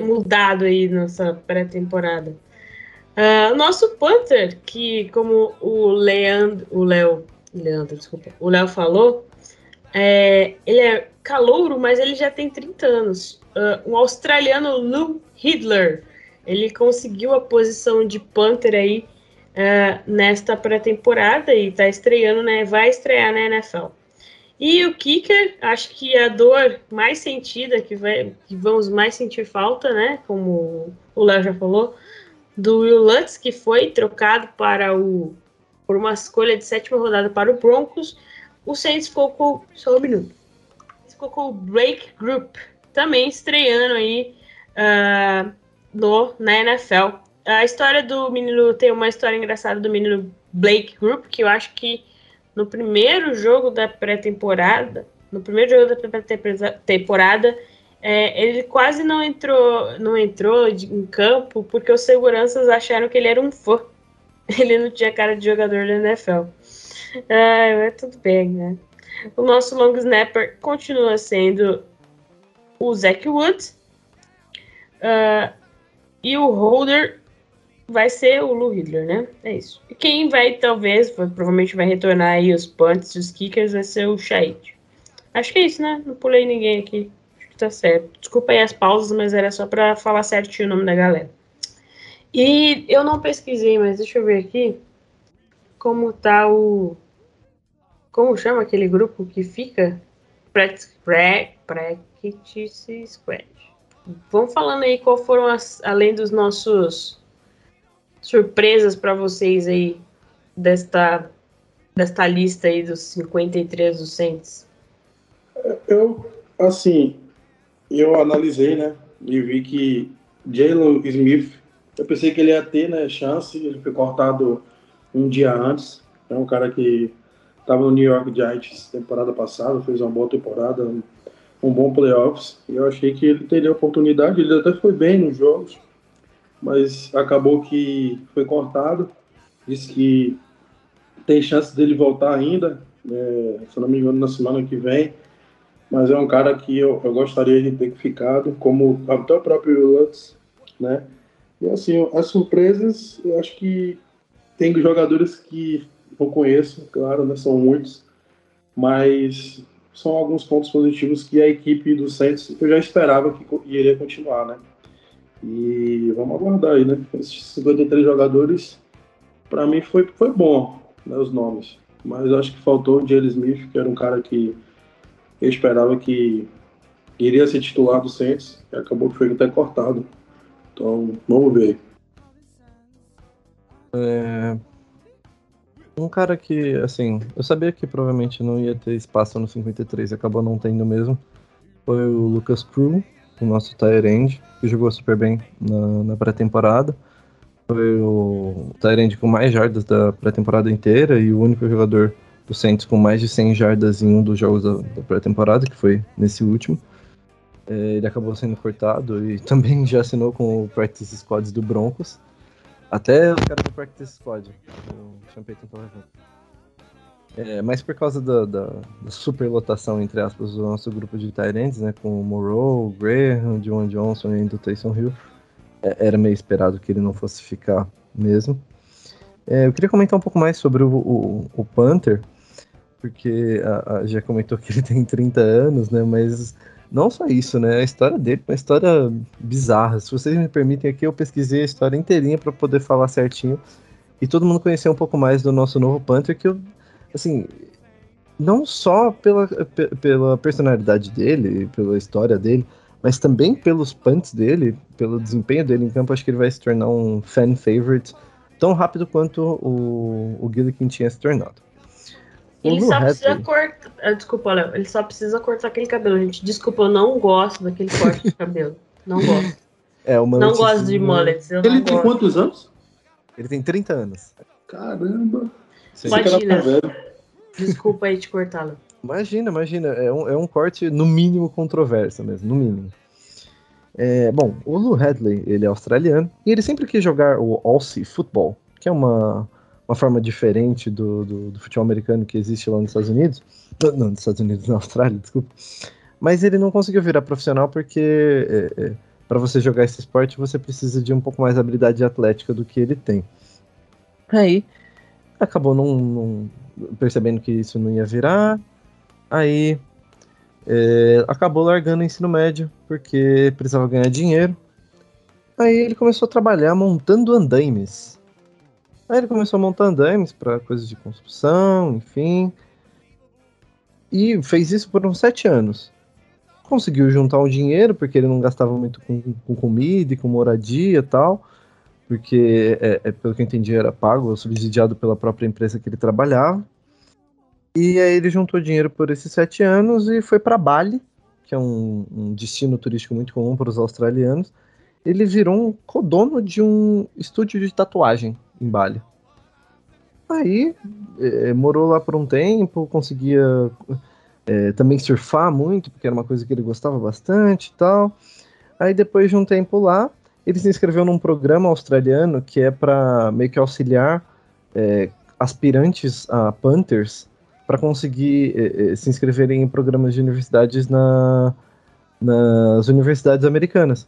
Speaker 2: mudado aí nessa pré-temporada. Uh, nosso Panther, que como o Leandro, o Léo, Leandro, desculpa, o Léo falou, é, ele é calouro, mas ele já tem 30 anos. Uh, um australiano, Lou Hidler, ele conseguiu a posição de Panther aí uh, nesta pré-temporada e está estreando, né? Vai estrear na NFL. E o kicker, acho que a dor mais sentida, que, vai, que vamos mais sentir falta, né? Como o Léo já falou, do Will Lutz, que foi trocado para o por uma escolha de sétima rodada para o Broncos. O Saints ficou com. Só um minuto. Ficou com o Blake Group, também estreando aí uh, no, na NFL. A história do menino tem uma história engraçada do menino Blake Group, que eu acho que no primeiro jogo da pré-temporada, no primeiro jogo da pré-temporada, é, ele quase não entrou, não entrou em campo porque os seguranças acharam que ele era um fã. Ele não tinha cara de jogador da NFL. Ah, mas tudo bem, né? O nosso long snapper continua sendo o Zach Woods. Uh, e o holder vai ser o Lou Hitler, né? É isso. E quem vai, talvez, provavelmente vai retornar aí os punts e os kickers vai ser o Shahid. Acho que é isso, né? Não pulei ninguém aqui. Acho que tá certo. Desculpa aí as pausas, mas era só para falar certinho o nome da galera. E eu não pesquisei, mas deixa eu ver aqui como tá o. Como chama aquele grupo que fica? Practice Squad. Vamos falando aí qual foram as, além dos nossos surpresas para vocês aí desta, desta lista aí dos 53 docentes?
Speaker 4: Eu, assim, eu analisei, né, e vi que Jalen Smith, eu pensei que ele ia ter, né, chance, ele foi cortado um dia antes, é um cara que estava no New York Giants temporada passada, fez uma boa temporada, um, bom playoffs, e eu achei que ele teria oportunidade, ele até foi bem nos jogos, mas acabou que foi cortado. Disse que tem chance dele voltar ainda, é, se não me engano, na semana que vem. Mas é um cara que eu, eu gostaria de ter ficado, como até o próprio Lutz, né? E assim, as surpresas, eu acho que tem jogadores que eu conheço, claro, né? São muitos, mas são alguns pontos positivos que a equipe do Santos eu já esperava que iria continuar, né? E vamos aguardar aí, né? Esses 53 jogadores, para mim foi, foi bom, né, os nomes. Mas acho que faltou o Jalen Smith, que era um cara que eu esperava que iria ser titular do Saints, e acabou que foi até cortado. Então, vamos ver.
Speaker 5: É... Um cara que, assim, eu sabia que provavelmente não ia ter espaço no 53 e acabou não tendo mesmo, foi o Lucas Crew, o nosso Tyrande, que jogou super bem na, na pré-temporada. Foi o Tyrande com mais jardas da pré-temporada inteira e o único jogador do Saints com mais de 100 jardas em um dos jogos da, da pré-temporada, que foi nesse último. É, ele acabou sendo cortado e também já assinou com o Practice Squads do Broncos. Até o cara do Practice Squad, o tava junto. É, mas por causa da, da, da superlotação, entre aspas, do nosso grupo de Tyrants, né? Com o Moreau, o Graham, John Johnson e o Taysom Hill, é, era meio esperado que ele não fosse ficar mesmo. É, eu queria comentar um pouco mais sobre o, o, o Panther, porque a, a, já comentou que ele tem 30 anos, né? Mas não só isso, né? A história dele é uma história bizarra. Se vocês me permitem aqui, eu pesquisei a história inteirinha para poder falar certinho e todo mundo conhecer um pouco mais do nosso novo Panther, que eu assim, não só pela, pela personalidade dele, pela história dele, mas também pelos punts dele, pelo desempenho dele em campo, acho que ele vai se tornar um fan favorite tão rápido quanto o, o Gillikin tinha se tornado.
Speaker 2: Ele só precisa cortar. Ah, desculpa, Léo. Ele só precisa cortar aquele cabelo, gente. Desculpa, eu não gosto daquele corte de cabelo. Não gosto.
Speaker 5: É, uma
Speaker 2: não gosto de mullets.
Speaker 4: Ele tem
Speaker 2: gosto.
Speaker 4: quantos anos?
Speaker 5: Ele tem 30 anos.
Speaker 4: Caramba.
Speaker 2: Imagina. Desculpa aí te cortar, Léo.
Speaker 5: Imagina, imagina. É um, é um corte, no mínimo, controverso mesmo, no mínimo. É, bom, o Lou Hadley, ele é australiano, e ele sempre quis jogar o Aussie Football, que é uma, uma forma diferente do, do, do, futebol americano que existe lá nos Estados Unidos. Não, nos Estados Unidos, na Austrália, desculpa. Mas ele não conseguiu virar profissional porque é, é, para você jogar esse esporte você precisa de um pouco mais habilidade atlética do que ele tem. Aí acabou não, não percebendo que isso não ia virar. Aí é, acabou largando o ensino médio porque precisava ganhar dinheiro. Aí ele começou a trabalhar montando andaimes. Aí ele começou a montar andaimes para coisas de construção, enfim. E fez isso por uns sete anos. Conseguiu juntar um dinheiro, porque ele não gastava muito com, com comida e com moradia e tal. Porque, é, é, pelo que eu entendi, era pago, subsidiado pela própria empresa que ele trabalhava. E aí ele juntou dinheiro por esses sete anos e foi para Bali, que é um, um, destino turístico muito comum para os australianos. Ele virou um codono de um estúdio de tatuagem em Bali. Aí é, morou lá por um tempo, conseguia é, também surfar muito, porque era uma coisa que ele gostava bastante e tal. Aí depois de um tempo lá, ele se inscreveu num programa australiano que é para meio que auxiliar é, aspirantes a Panthers para conseguir eh, eh, se inscreverem em programas de universidades na, nas universidades americanas.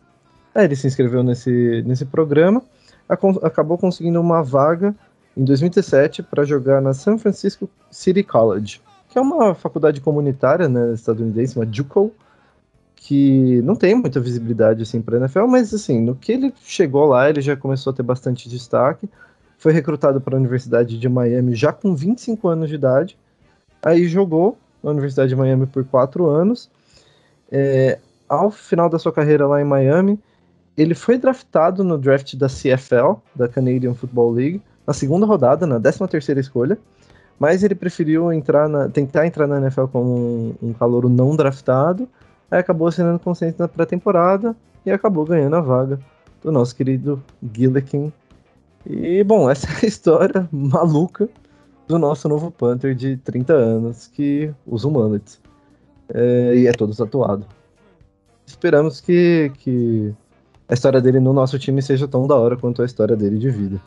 Speaker 5: Aí ele se inscreveu nesse, nesse programa, acabou conseguindo uma vaga em 2017 para jogar na San Francisco City College, que é uma faculdade comunitária né, estadunidense, uma JUCO, que não tem muita visibilidade assim para NFL, mas assim, no que ele chegou lá, ele já começou a ter bastante destaque. Foi recrutado para a Universidade de Miami já com 25 anos de idade Aí jogou na Universidade de Miami por quatro anos. É, ao final da sua carreira lá em Miami, ele foi draftado no draft da CFL, da Canadian Football League, na segunda rodada, na 13 terceira escolha, mas ele preferiu entrar na, tentar entrar na NFL como um, um calouro não draftado, acabou assinando consciente na pré-temporada e acabou ganhando a vaga do nosso querido Gillikin. E, bom, essa é a história maluca do nosso novo Panther de 30 anos que usa o mullet. É, e é todo tatuado. Esperamos que, que a história dele no nosso time seja tão da hora quanto a história dele de vida.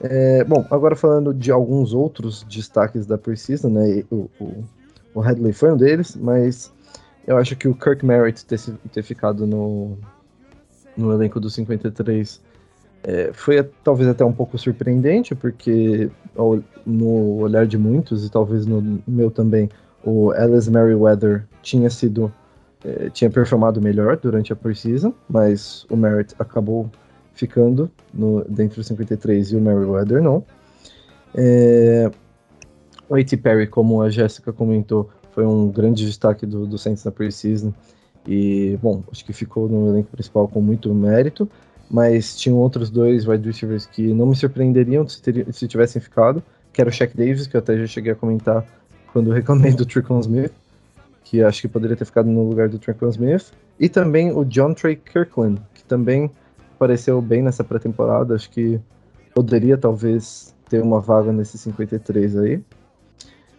Speaker 5: É, bom, agora falando de alguns outros destaques da Precisa, né? O, o, o foi um deles, mas eu acho que o Kirk Merritt ter, ter ficado no, no elenco dos 53 é, foi talvez até um pouco surpreendente, porque ao, no olhar de muitos, e talvez no meu também, o Alice Merriweather tinha sido. É, tinha performado melhor durante a preseason, mas o Merritt acabou ficando no, dentro dos 53 e o Merriweather não. É, o A.T. Perry, como a Jéssica comentou, foi um grande destaque do, do Saints na preseason. E, bom, acho que ficou no elenco principal com muito mérito mas tinham outros dois wide receivers que não me surpreenderiam se, ter, se tivessem ficado, que era o Shaq Davis, que eu até já cheguei a comentar quando reclamei do Tricon Smith, que acho que poderia ter ficado no lugar do Tricon Smith, e também o John Trey Kirkland, que também apareceu bem nessa pré-temporada, acho que poderia talvez ter uma vaga nesse 53 aí.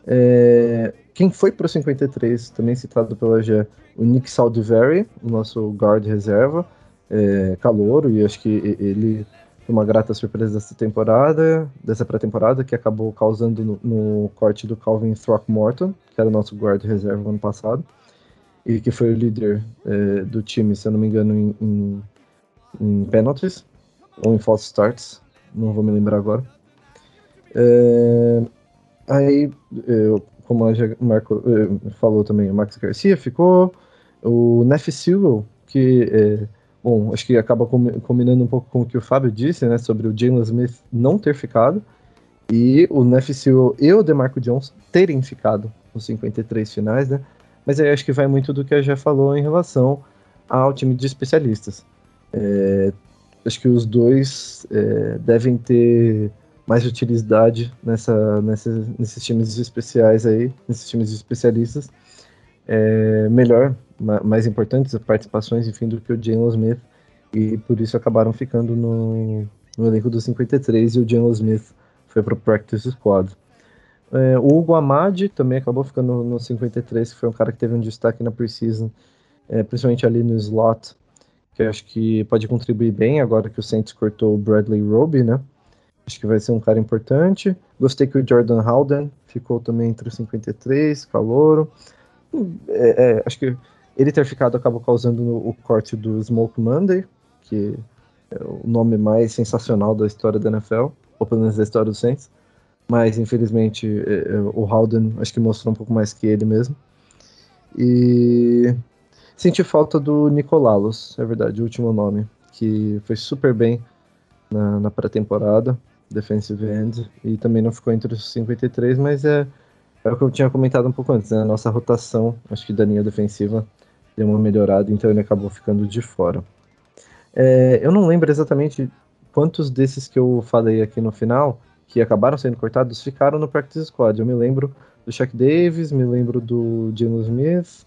Speaker 5: É, quem foi para o 53, também citado pela Gé, o Nick Saldiveri, o nosso guard reserva, é, calouro e acho que ele foi uma grata surpresa dessa temporada, dessa pré-temporada, que acabou causando no, no, corte do Calvin Throckmorton, que era o nosso guarda reserva ano passado, e que foi o líder é, do time, se eu não me engano, em, em, em penalties ou em false starts, não vou me lembrar agora. É, aí, eu, como a Marco é, falou também, o Max Garcia ficou, o Neff Sewell, que é, Bom, acho que acaba combinando um pouco com o que o Fábio disse, né, sobre o Jalen Smith não ter ficado e o Neff e o DeMarco Johnson terem ficado nos 53 finais, né? Mas aí acho que vai muito do que a já falou em relação ao time de especialistas. É, acho que os dois é, devem ter mais utilidade nessa, nessa, nesses times especiais aí, nesses times especialistas, é, melhor, mais importantes as participações, enfim, do que o Jalen Smith, e por isso acabaram ficando no, no elenco dos 53 e o Jalen Smith foi para o Practice Squad. É, o Hugo Amadi também acabou ficando no 53, que foi um cara que teve um destaque na preseason, é, principalmente ali no slot, que eu acho que pode contribuir bem agora que o Saints cortou o Bradley Roby, né? Acho que vai ser um cara importante. Gostei que o Jordan Howden ficou também entre os 53, calouro. É, é, acho que ele ter ficado acabou causando o corte do Smoke Monday, que é o nome mais sensacional da história da NFL, ou pelo menos da história do Saints. Mas infelizmente é, é, o Howden acho que mostrou um pouco mais que ele mesmo. E senti falta do Nicolalos, é verdade, o último nome, que foi super bem na, na pré-temporada, defensive end, e também não ficou entre os 53, mas é, é o que eu tinha comentado um pouco antes, né? A nossa rotação, acho que da linha defensiva deu uma melhorada, então ele acabou ficando de fora. É, eu não lembro exatamente quantos desses que eu falei aqui no final, que acabaram sendo cortados, ficaram no Practice Squad. Eu me lembro do Shaq Davis, me lembro do Geno Smith,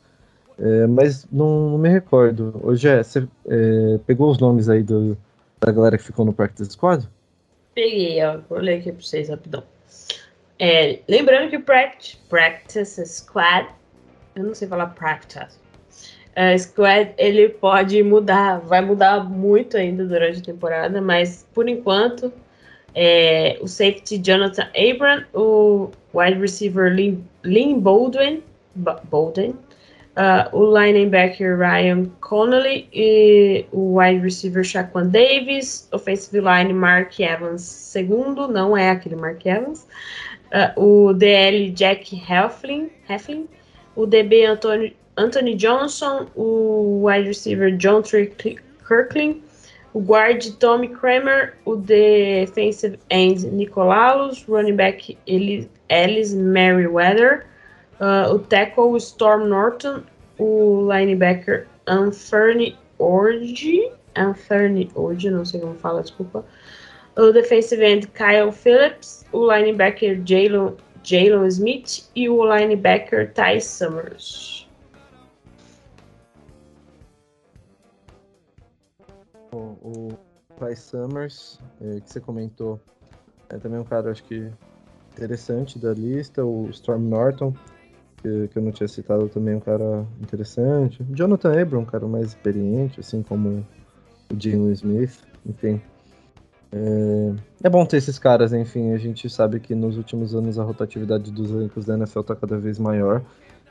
Speaker 5: é, mas não, não, me recordo. Hoje é, você é, pegou os nomes aí do, da galera que ficou no Practice Squad?
Speaker 2: Peguei, ó, vou ler aqui pra vocês rapidão. É, lembrando que o practice, practice Squad, eu não sei falar practice, uh, Squad, ele pode mudar, vai mudar muito ainda durante a temporada, mas por enquanto, é, o safety Jonathan Abram, o wide receiver Lynn, Lynn Baldwin, Baldwin uh, o linebacker Ryan Connolly e o wide receiver Shaquan Davis, offensive line Mark Evans segundo, não é aquele Mark Evans, uh, o DL Jack Hefflin, Hefflin o DB Anthony, Anthony Johnson, o wide receiver John Kirkland, o guard Tommy Kramer, o defensive end Nicolaus, running back Ellis Merriweather, Uh, o tackle Storm Norton, o linebacker Anthony Orge, Anthony Orge, não sei como fala, desculpa. O defensive end Kyle Phillips, o linebacker Jalen Jalen Smith e o linebacker Ty Summers.
Speaker 5: O, o Ty Summers, é, que você comentou, é também um cara, acho que interessante da lista. O Storm Norton, que, que eu não tinha citado também, um cara interessante. Jonathan Abram, um cara mais experiente, assim como o Jalen Smith, enfim. É, é, bom ter esses caras, enfim, a gente sabe que nos últimos anos a rotatividade dos elencos da NFL está cada vez maior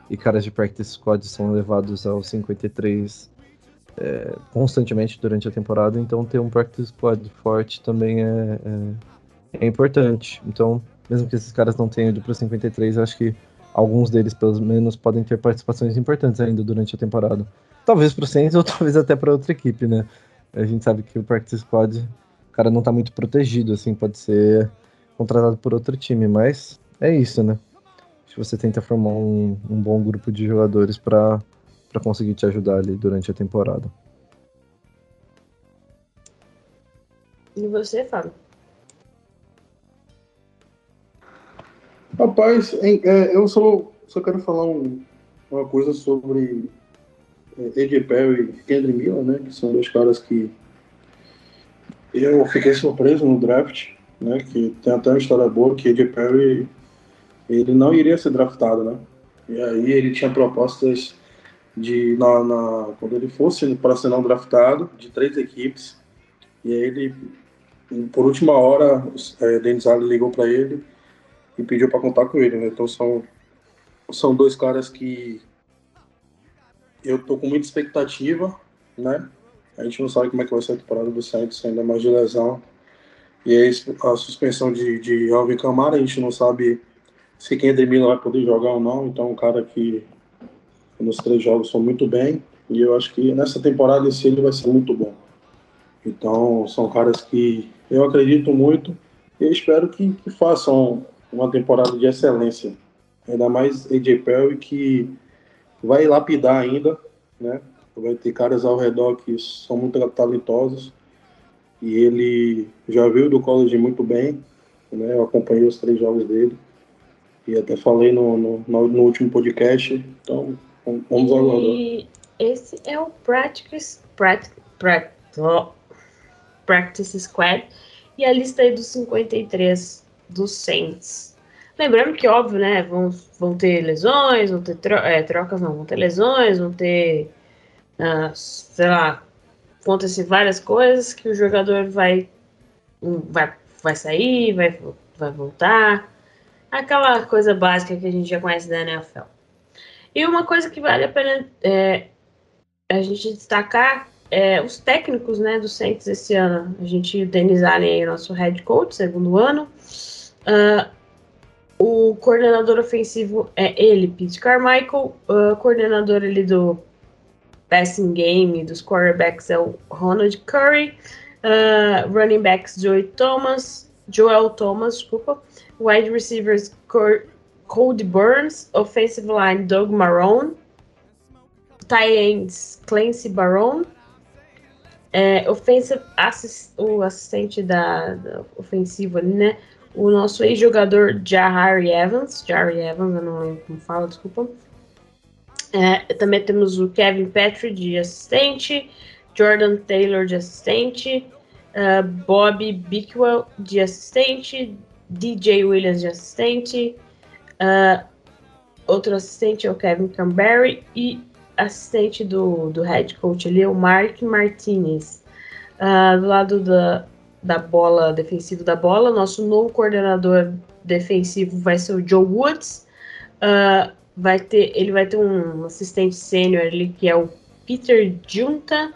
Speaker 5: e caras de practice squad são levados aos 53 é, constantemente durante a temporada, então ter um practice squad forte também é, é, é importante. Então, mesmo que esses caras não tenham ido para 53, acho que alguns deles, pelo menos, podem ter participações importantes ainda durante a temporada. Talvez para o Saints ou talvez até para outra equipe, né? A gente sabe que o Practice Squad, o cara não está muito protegido, assim, pode ser contratado por outro time, mas é isso, né? Acho que você tenta formar um, um bom grupo de jogadores para conseguir te ajudar ali durante a temporada.
Speaker 2: E você, Fábio?
Speaker 4: Rapaz, é, eu só, só quero falar um, uma coisa sobre é, Perry e Kendrick Miller, né? Que são dois caras que eu fiquei surpreso no draft, né? Que tem até uma história boa que AJ Perry ele não iria ser draftado, né? E aí ele tinha propostas de na, na quando ele fosse para ser não draftado de três equipes e aí ele por última hora é, Dennis ligou para ele e pediu para contar com ele, né? Então são, são dois caras que eu tô com muita expectativa, né? A gente não sabe como é que vai ser a temporada do Santos, ainda mais de lesão. E aí a suspensão de, de Alvin Camara, a gente não sabe se quem Miller vai poder jogar ou não. Então, um cara que nos três jogos foi muito bem. E eu acho que nessa temporada esse ele vai ser muito bom. Então, são caras que eu acredito muito e espero que, que façam uma temporada de excelência. Ainda mais AJ Perry que vai lapidar ainda, né? Vai ter caras ao redor que são muito talentosos e ele já veio do college muito bem, né? Eu acompanhei os três jogos dele. E até falei no, no, no último podcast. Então, vamos e aguardar.
Speaker 2: Esse é o Practice, Practice, Practice Squad. E a lista aí dos 53 dos Saints. Lembrando que, óbvio, né? Vão, vão ter lesões, vão ter tro é, trocas, não, vão ter lesões, vão ter, uh, sei lá, acontecer várias coisas que o jogador vai, vai, vai sair, vai, vai voltar. Aquela coisa básica que a gente já conhece da NFL. E uma coisa que vale a pena é, a gente destacar é os técnicos né, do Saints esse ano. A gente, o Denis Allen, nosso head coach, segundo ano. Uh, o coordenador ofensivo é ele, Pete Carmichael. O uh, coordenador ali do passing game dos quarterbacks é o Ronald Curry. Uh, running backs Joey Thomas, Joel Thomas, desculpa. Wide receivers Cody Burns. Offensive line Doug Marrone. Tight ends Clancy Barone. É, offensive assist, o assistente da, da ofensiva né? O nosso ex-jogador Jahari Evans. Jahari Evans, eu não lembro como fala, desculpa. É, também temos o Kevin Petrie de assistente, Jordan Taylor de assistente, uh, Bobby Bickwell de assistente, DJ Williams de assistente, uh, outro assistente é o Kevin Camberry e assistente do, do head coach ali é o Mark Martinez. Uh, do lado da, da bola, defensivo da bola, nosso novo coordenador defensivo vai ser o Joe Woods. Uh, vai ter, ele vai ter um assistente sênior ali que é o Peter Junta.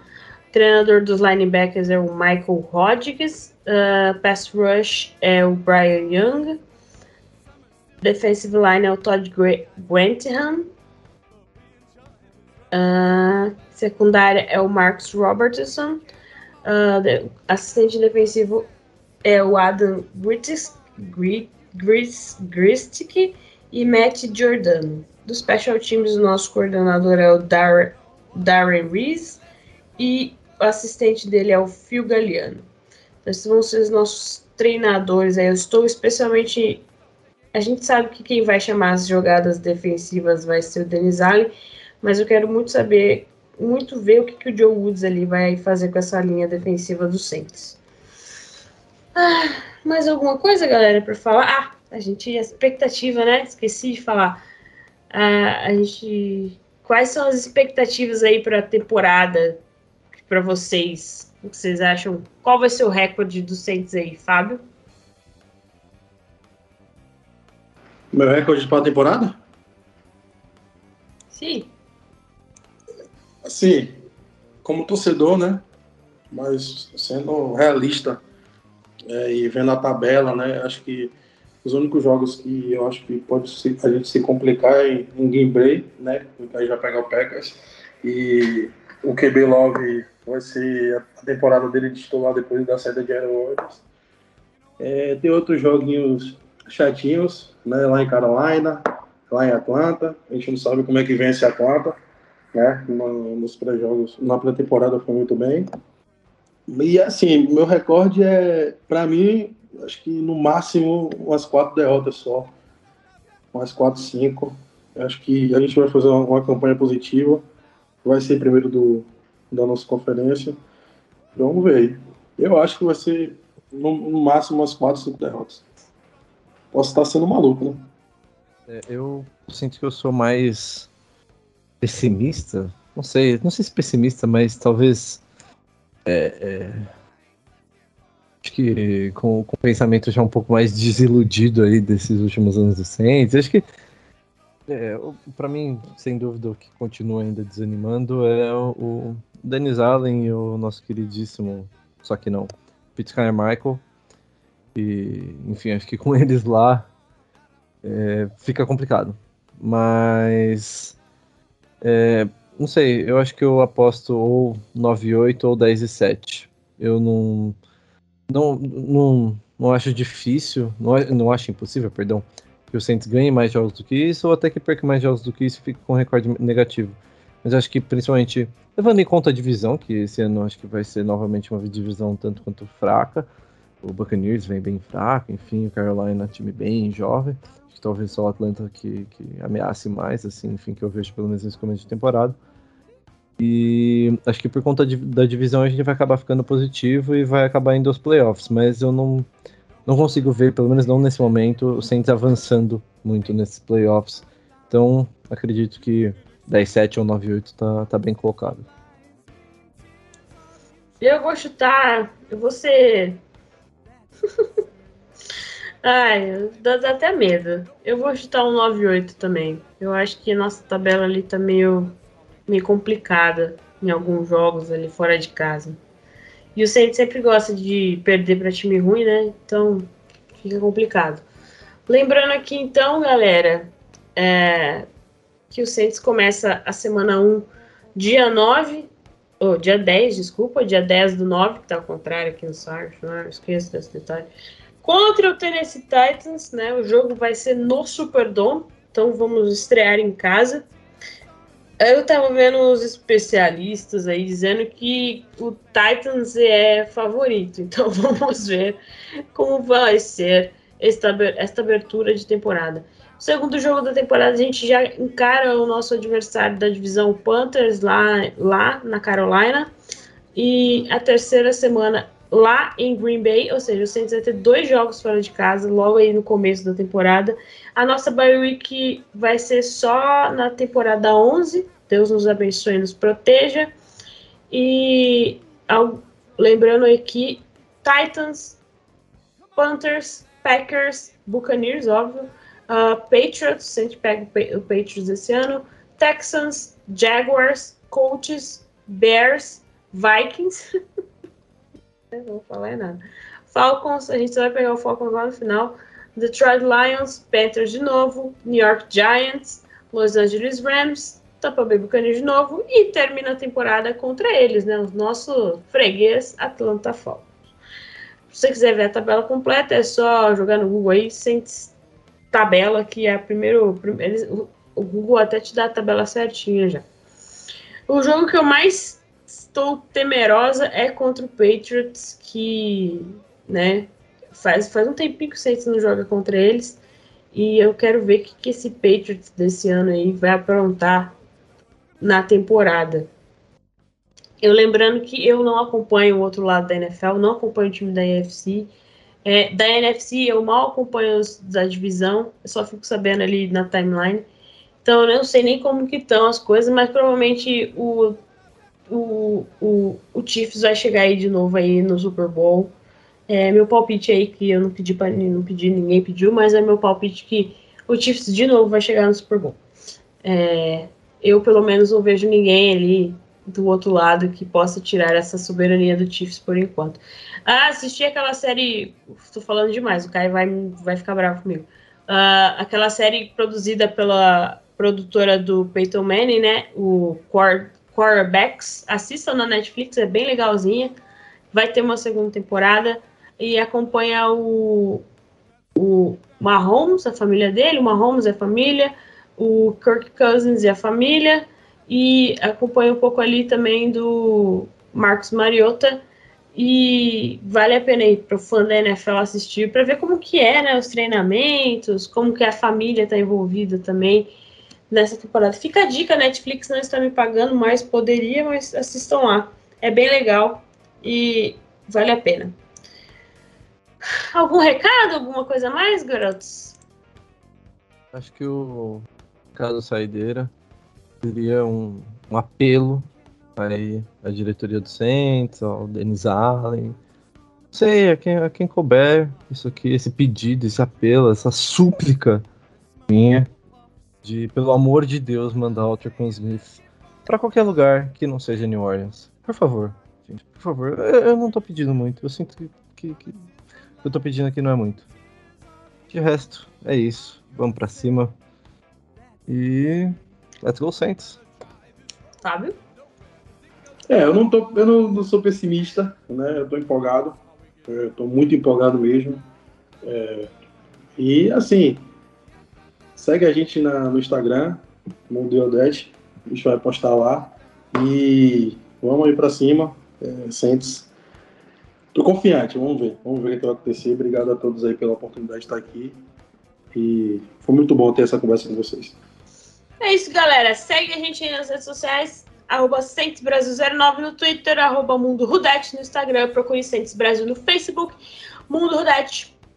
Speaker 2: Treinador dos linebackers é o Michael Rodrigues. Uh, pass rush é o Brian Young. Defensive line é o Todd Grantham. Uh, secundária é o Marcus Robertson. Uh, assistente defensivo é o Adam Gristic e Matt Giordano. Do Special Teams, o nosso coordenador é o Dar Darren Rees e o assistente dele é o Phil Galiano. Então, esses vão ser os nossos treinadores. Aí eu estou especialmente. A gente sabe que quem vai chamar as jogadas defensivas vai ser o Denis Allen, mas eu quero muito saber, muito ver o que, que o Joe Woods ali vai fazer com essa linha defensiva do Saints. Ah, mais alguma coisa, galera, para falar? Ah, a gente, expectativa, né? Esqueci de falar. Ah, a gente, quais são as expectativas aí para a temporada para vocês? O que vocês acham? Qual vai ser o recorde do Saints aí, Fábio?
Speaker 4: Meu recorde para a temporada?
Speaker 2: Sim.
Speaker 4: Assim, como torcedor, né? Mas sendo realista é, e vendo a tabela, né? Acho que os únicos jogos que eu acho que pode se, a gente se complicar é em, Game Break, né? Porque aí já pega o Packers. E o QB Love vai ser a temporada dele de titular depois da saída de Aaron. É, tem outros joguinhos chatinhos, né? Lá em Carolina, lá em Atlanta. A gente não sabe como é que vence Atlanta, né? nos pré-jogos, na pré-temporada foi muito bem. E assim, meu recorde é, para mim, acho que no máximo umas quatro derrotas só. Umas quatro, cinco. Acho que a gente vai fazer uma, uma campanha positiva. Vai ser primeiro do, da nossa conferência. Vamos ver. Eu acho que vai ser no, no máximo umas quatro, cinco derrotas. Posso estar sendo maluco, né?
Speaker 5: É, eu sinto que eu sou mais pessimista. Não sei, não sei se pessimista, mas talvez. É, é, acho que com, o pensamento já um pouco mais desiludido aí desses últimos anos Saints. Acho que. É, para mim, sem dúvida, o que continua ainda desanimando é o, o Dennis Allen e o nosso queridíssimo, só que não, Pete Michael. E, enfim, acho que com eles lá é, fica complicado. Mas. É, não sei, eu acho que eu aposto ou 9-8 ou 10 e 7. Eu não, não, não, não acho difícil, não, não acho impossível, perdão, que o Saints ganhe mais jogos do que isso, ou até que perca mais jogos do que isso e fique com um recorde negativo. Mas acho que principalmente, levando em conta a divisão, que esse ano acho que vai ser novamente uma divisão tanto quanto fraca, o Buccaneers vem bem fraco, enfim, o Carolina time bem jovem, que talvez só o Atlanta que, que ameace mais, assim, enfim, que eu vejo pelo menos nesse começo de temporada. E acho que por conta de, da divisão a gente vai acabar ficando positivo e vai acabar indo aos playoffs, mas eu não, não consigo ver, pelo menos não nesse momento, o Saints avançando muito nesses playoffs. Então acredito que 10-7 ou 9-8 tá, tá bem colocado.
Speaker 2: Eu vou chutar, eu vou ser. Ai, dá, até medo. Eu vou chutar um 9-8 também. Eu acho que nossa tabela ali tá meio meio complicada em alguns jogos ali fora de casa. E o Saints sempre gosta de perder para time ruim, né? Então fica complicado. Lembrando aqui então, galera, é, que o Saints começa a semana 1, dia 9, ou dia 10, desculpa, dia 10 do 9, que tá ao contrário aqui no site, não esqueço desse detalhe. Contra o Tennessee Titans, né? O jogo vai ser no Superdome, então vamos estrear em casa. Eu tava vendo os especialistas aí dizendo que o Titans é favorito, então vamos ver como vai ser esta, esta abertura de temporada. Segundo jogo da temporada a gente já encara o nosso adversário da divisão Panthers lá, lá na Carolina. E a terceira semana lá em Green Bay, ou seja, o Saints vai ter dois jogos fora de casa logo aí no começo da temporada. A nossa bye week vai ser só na temporada 11. Deus nos abençoe e nos proteja. E ao, lembrando aqui, Titans, Panthers, Packers, Buccaneers, óbvio, uh, Patriots, a gente pega o Patriots esse ano, Texans, Jaguars, Colts, Bears, Vikings. Não vou falar nada. Falcons, a gente vai pegar o Falcons lá no final. Detroit Lions, Panthers de novo, New York Giants, Los Angeles Rams, Tampa Bay Buccaneers de novo e termina a temporada contra eles, né? O nosso freguês Atlanta Falcons. Se você quiser ver a tabela completa, é só jogar no Google aí, sem tabela, que é a primeiro, primeiro. O Google até te dá a tabela certinha já. O jogo que eu mais estou temerosa é contra o Patriots, que, né, Faz, faz um tempinho que o Saints não joga contra eles. E eu quero ver o que, que esse Patriots desse ano aí vai aprontar na temporada. Eu lembrando que eu não acompanho o outro lado da NFL, não acompanho o time da NFC. É, da NFC eu mal acompanho os da divisão, eu só fico sabendo ali na timeline. Então eu não sei nem como que estão as coisas, mas provavelmente o, o, o, o Chiefs vai chegar aí de novo aí no Super Bowl. É, meu palpite aí, que eu não pedi para não pedi, ninguém pediu, mas é meu palpite que o Chiefs de novo vai chegar no Super Bowl. É, eu, pelo menos, não vejo ninguém ali do outro lado que possa tirar essa soberania do Chiefs por enquanto. Ah, assisti aquela série. Estou falando demais, o Caio vai, vai ficar bravo comigo. Uh, aquela série produzida pela produtora do Peyton Manning, né? O Quarterbacks. Assistam na Netflix, é bem legalzinha. Vai ter uma segunda temporada e acompanha o, o Mahomes, a família dele, o Mahomes e a família, o Kirk Cousins e a família, e acompanha um pouco ali também do Marcos Mariota, e vale a pena ir para o fã da NFL assistir para ver como que é, né, os treinamentos, como que a família está envolvida também nessa temporada. Fica a dica, Netflix não está me pagando, mas poderia, mas assistam lá. É bem legal e vale a pena. Algum recado? Alguma coisa mais, garotos?
Speaker 5: Acho que o caso Saideira seria um, um apelo aí à diretoria do Saints, ao Denis Allen. Não sei, a quem, a quem couber isso aqui, esse pedido, esse apelo, essa súplica minha de, pelo amor de Deus, mandar o Tracon Smith para qualquer lugar que não seja New Orleans. Por favor, gente, por favor. Eu, eu não tô pedindo muito, eu sinto que, que, que que eu tô pedindo aqui não é muito. De resto, é isso. Vamos para cima. E. Let's go, Saints.
Speaker 2: Fábio?
Speaker 4: É, eu não, tô, eu não, não sou pessimista, né? Eu tô empolgado. Eu tô muito empolgado mesmo. É, e assim, segue a gente na, no Instagram, Mundo Odete. A gente vai postar lá. E vamos aí para cima. É, Saints tô confiante, vamos ver. Vamos ver o que vai acontecer. Obrigado a todos aí pela oportunidade de estar aqui. E foi muito bom ter essa conversa com vocês.
Speaker 2: É isso, galera. Segue a gente nas redes sociais, arroba Brasil09 no Twitter, arroba Mundo Rudete no Instagram, procure Centes Brasil no Facebook,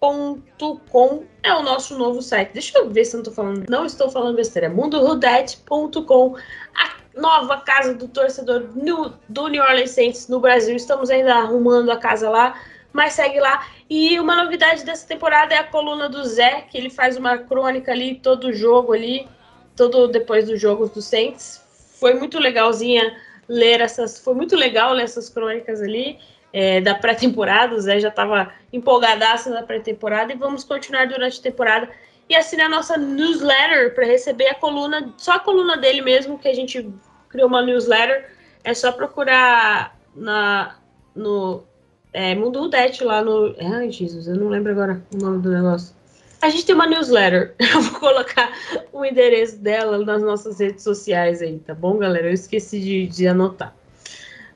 Speaker 2: mundorudete.com é o nosso novo site. Deixa eu ver se eu não tô falando. Não estou falando besteira. É mundorudete.com, a nova casa do torcedor do New Orleans Saints no Brasil. Estamos ainda arrumando a casa lá, mas segue lá. E uma novidade dessa temporada é a coluna do Zé, que ele faz uma crônica ali, todo jogo ali, todo depois dos jogos do Saints foi muito legalzinha ler essas. Foi muito legal ler essas crônicas ali é, da pré-temporada. O Zé já estava empolgadaço na pré-temporada e vamos continuar durante a temporada e assinar a nossa newsletter para receber a coluna, só a coluna dele mesmo, que a gente criou uma newsletter. É só procurar na, no é, Mundo Udete lá no. Ai, Jesus, eu não lembro agora o nome do negócio. A gente tem uma newsletter. Eu vou colocar o endereço dela nas nossas redes sociais aí, tá bom, galera? Eu esqueci de, de anotar.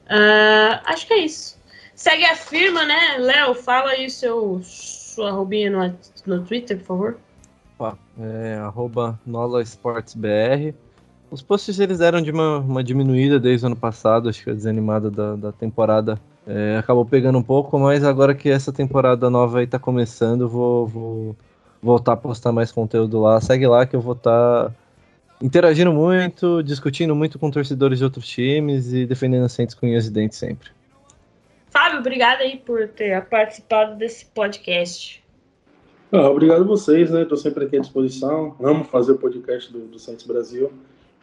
Speaker 2: Uh, acho que é isso. Segue a firma, né? Léo, fala aí seu, sua arrobinha no, no Twitter, por favor.
Speaker 5: Opa, é arroba NolaSportsBR. Os posts eles eram de uma, uma diminuída desde o ano passado, acho que a desanimada da, da temporada é, acabou pegando um pouco, mas agora que essa temporada nova aí tá começando, vou, vou voltar a postar mais conteúdo lá. Segue lá que eu vou estar tá interagindo muito, discutindo muito com torcedores de outros times e defendendo a Saints com unhas e dentes sempre.
Speaker 2: Fábio, obrigado aí por ter participado desse podcast.
Speaker 4: Ah, obrigado a vocês, né? Estou sempre aqui à disposição. Amo fazer o podcast do, do Santos Brasil.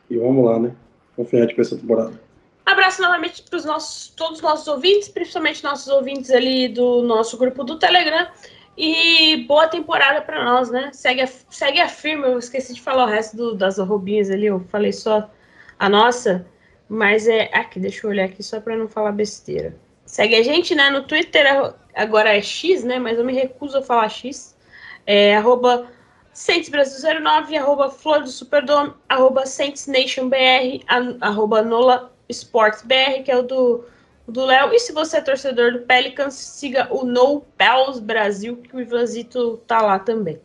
Speaker 4: E vamos lá, né? Confiante para essa temporada.
Speaker 2: Abraço novamente para nossos, todos os nossos ouvintes, principalmente nossos ouvintes ali do nosso grupo do Telegram. E boa temporada para nós, né? Segue a, segue a firma. Eu esqueci de falar o resto do, das roubinhas ali. Eu falei só a nossa. Mas é. Aqui, deixa eu olhar aqui só para não falar besteira. Segue a gente, né? No Twitter agora é X, né? Mas eu me recuso a falar X. É arroba Brasil09, arroba Flor do Superdome, arroba SaintsNationBR, arroba Nola Sports BR, que é o do do Léo. E se você é torcedor do Pelicans, siga o No Pels Brasil, que o Ivanzito tá lá também.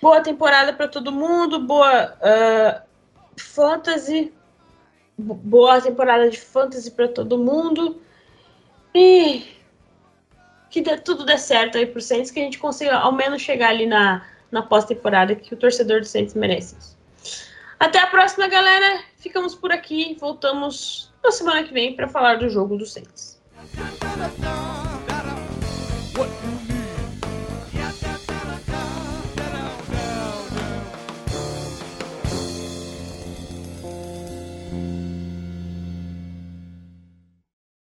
Speaker 2: Boa temporada para todo mundo, boa uh, fantasy, boa temporada de fantasy para todo mundo. E que dê, tudo dê certo aí pro Saints, que a gente consiga ao menos chegar ali na, na pós-temporada que o torcedor do Saints merece. Até a próxima, galera. Ficamos por aqui. Voltamos na semana que vem para falar do jogo do Saints.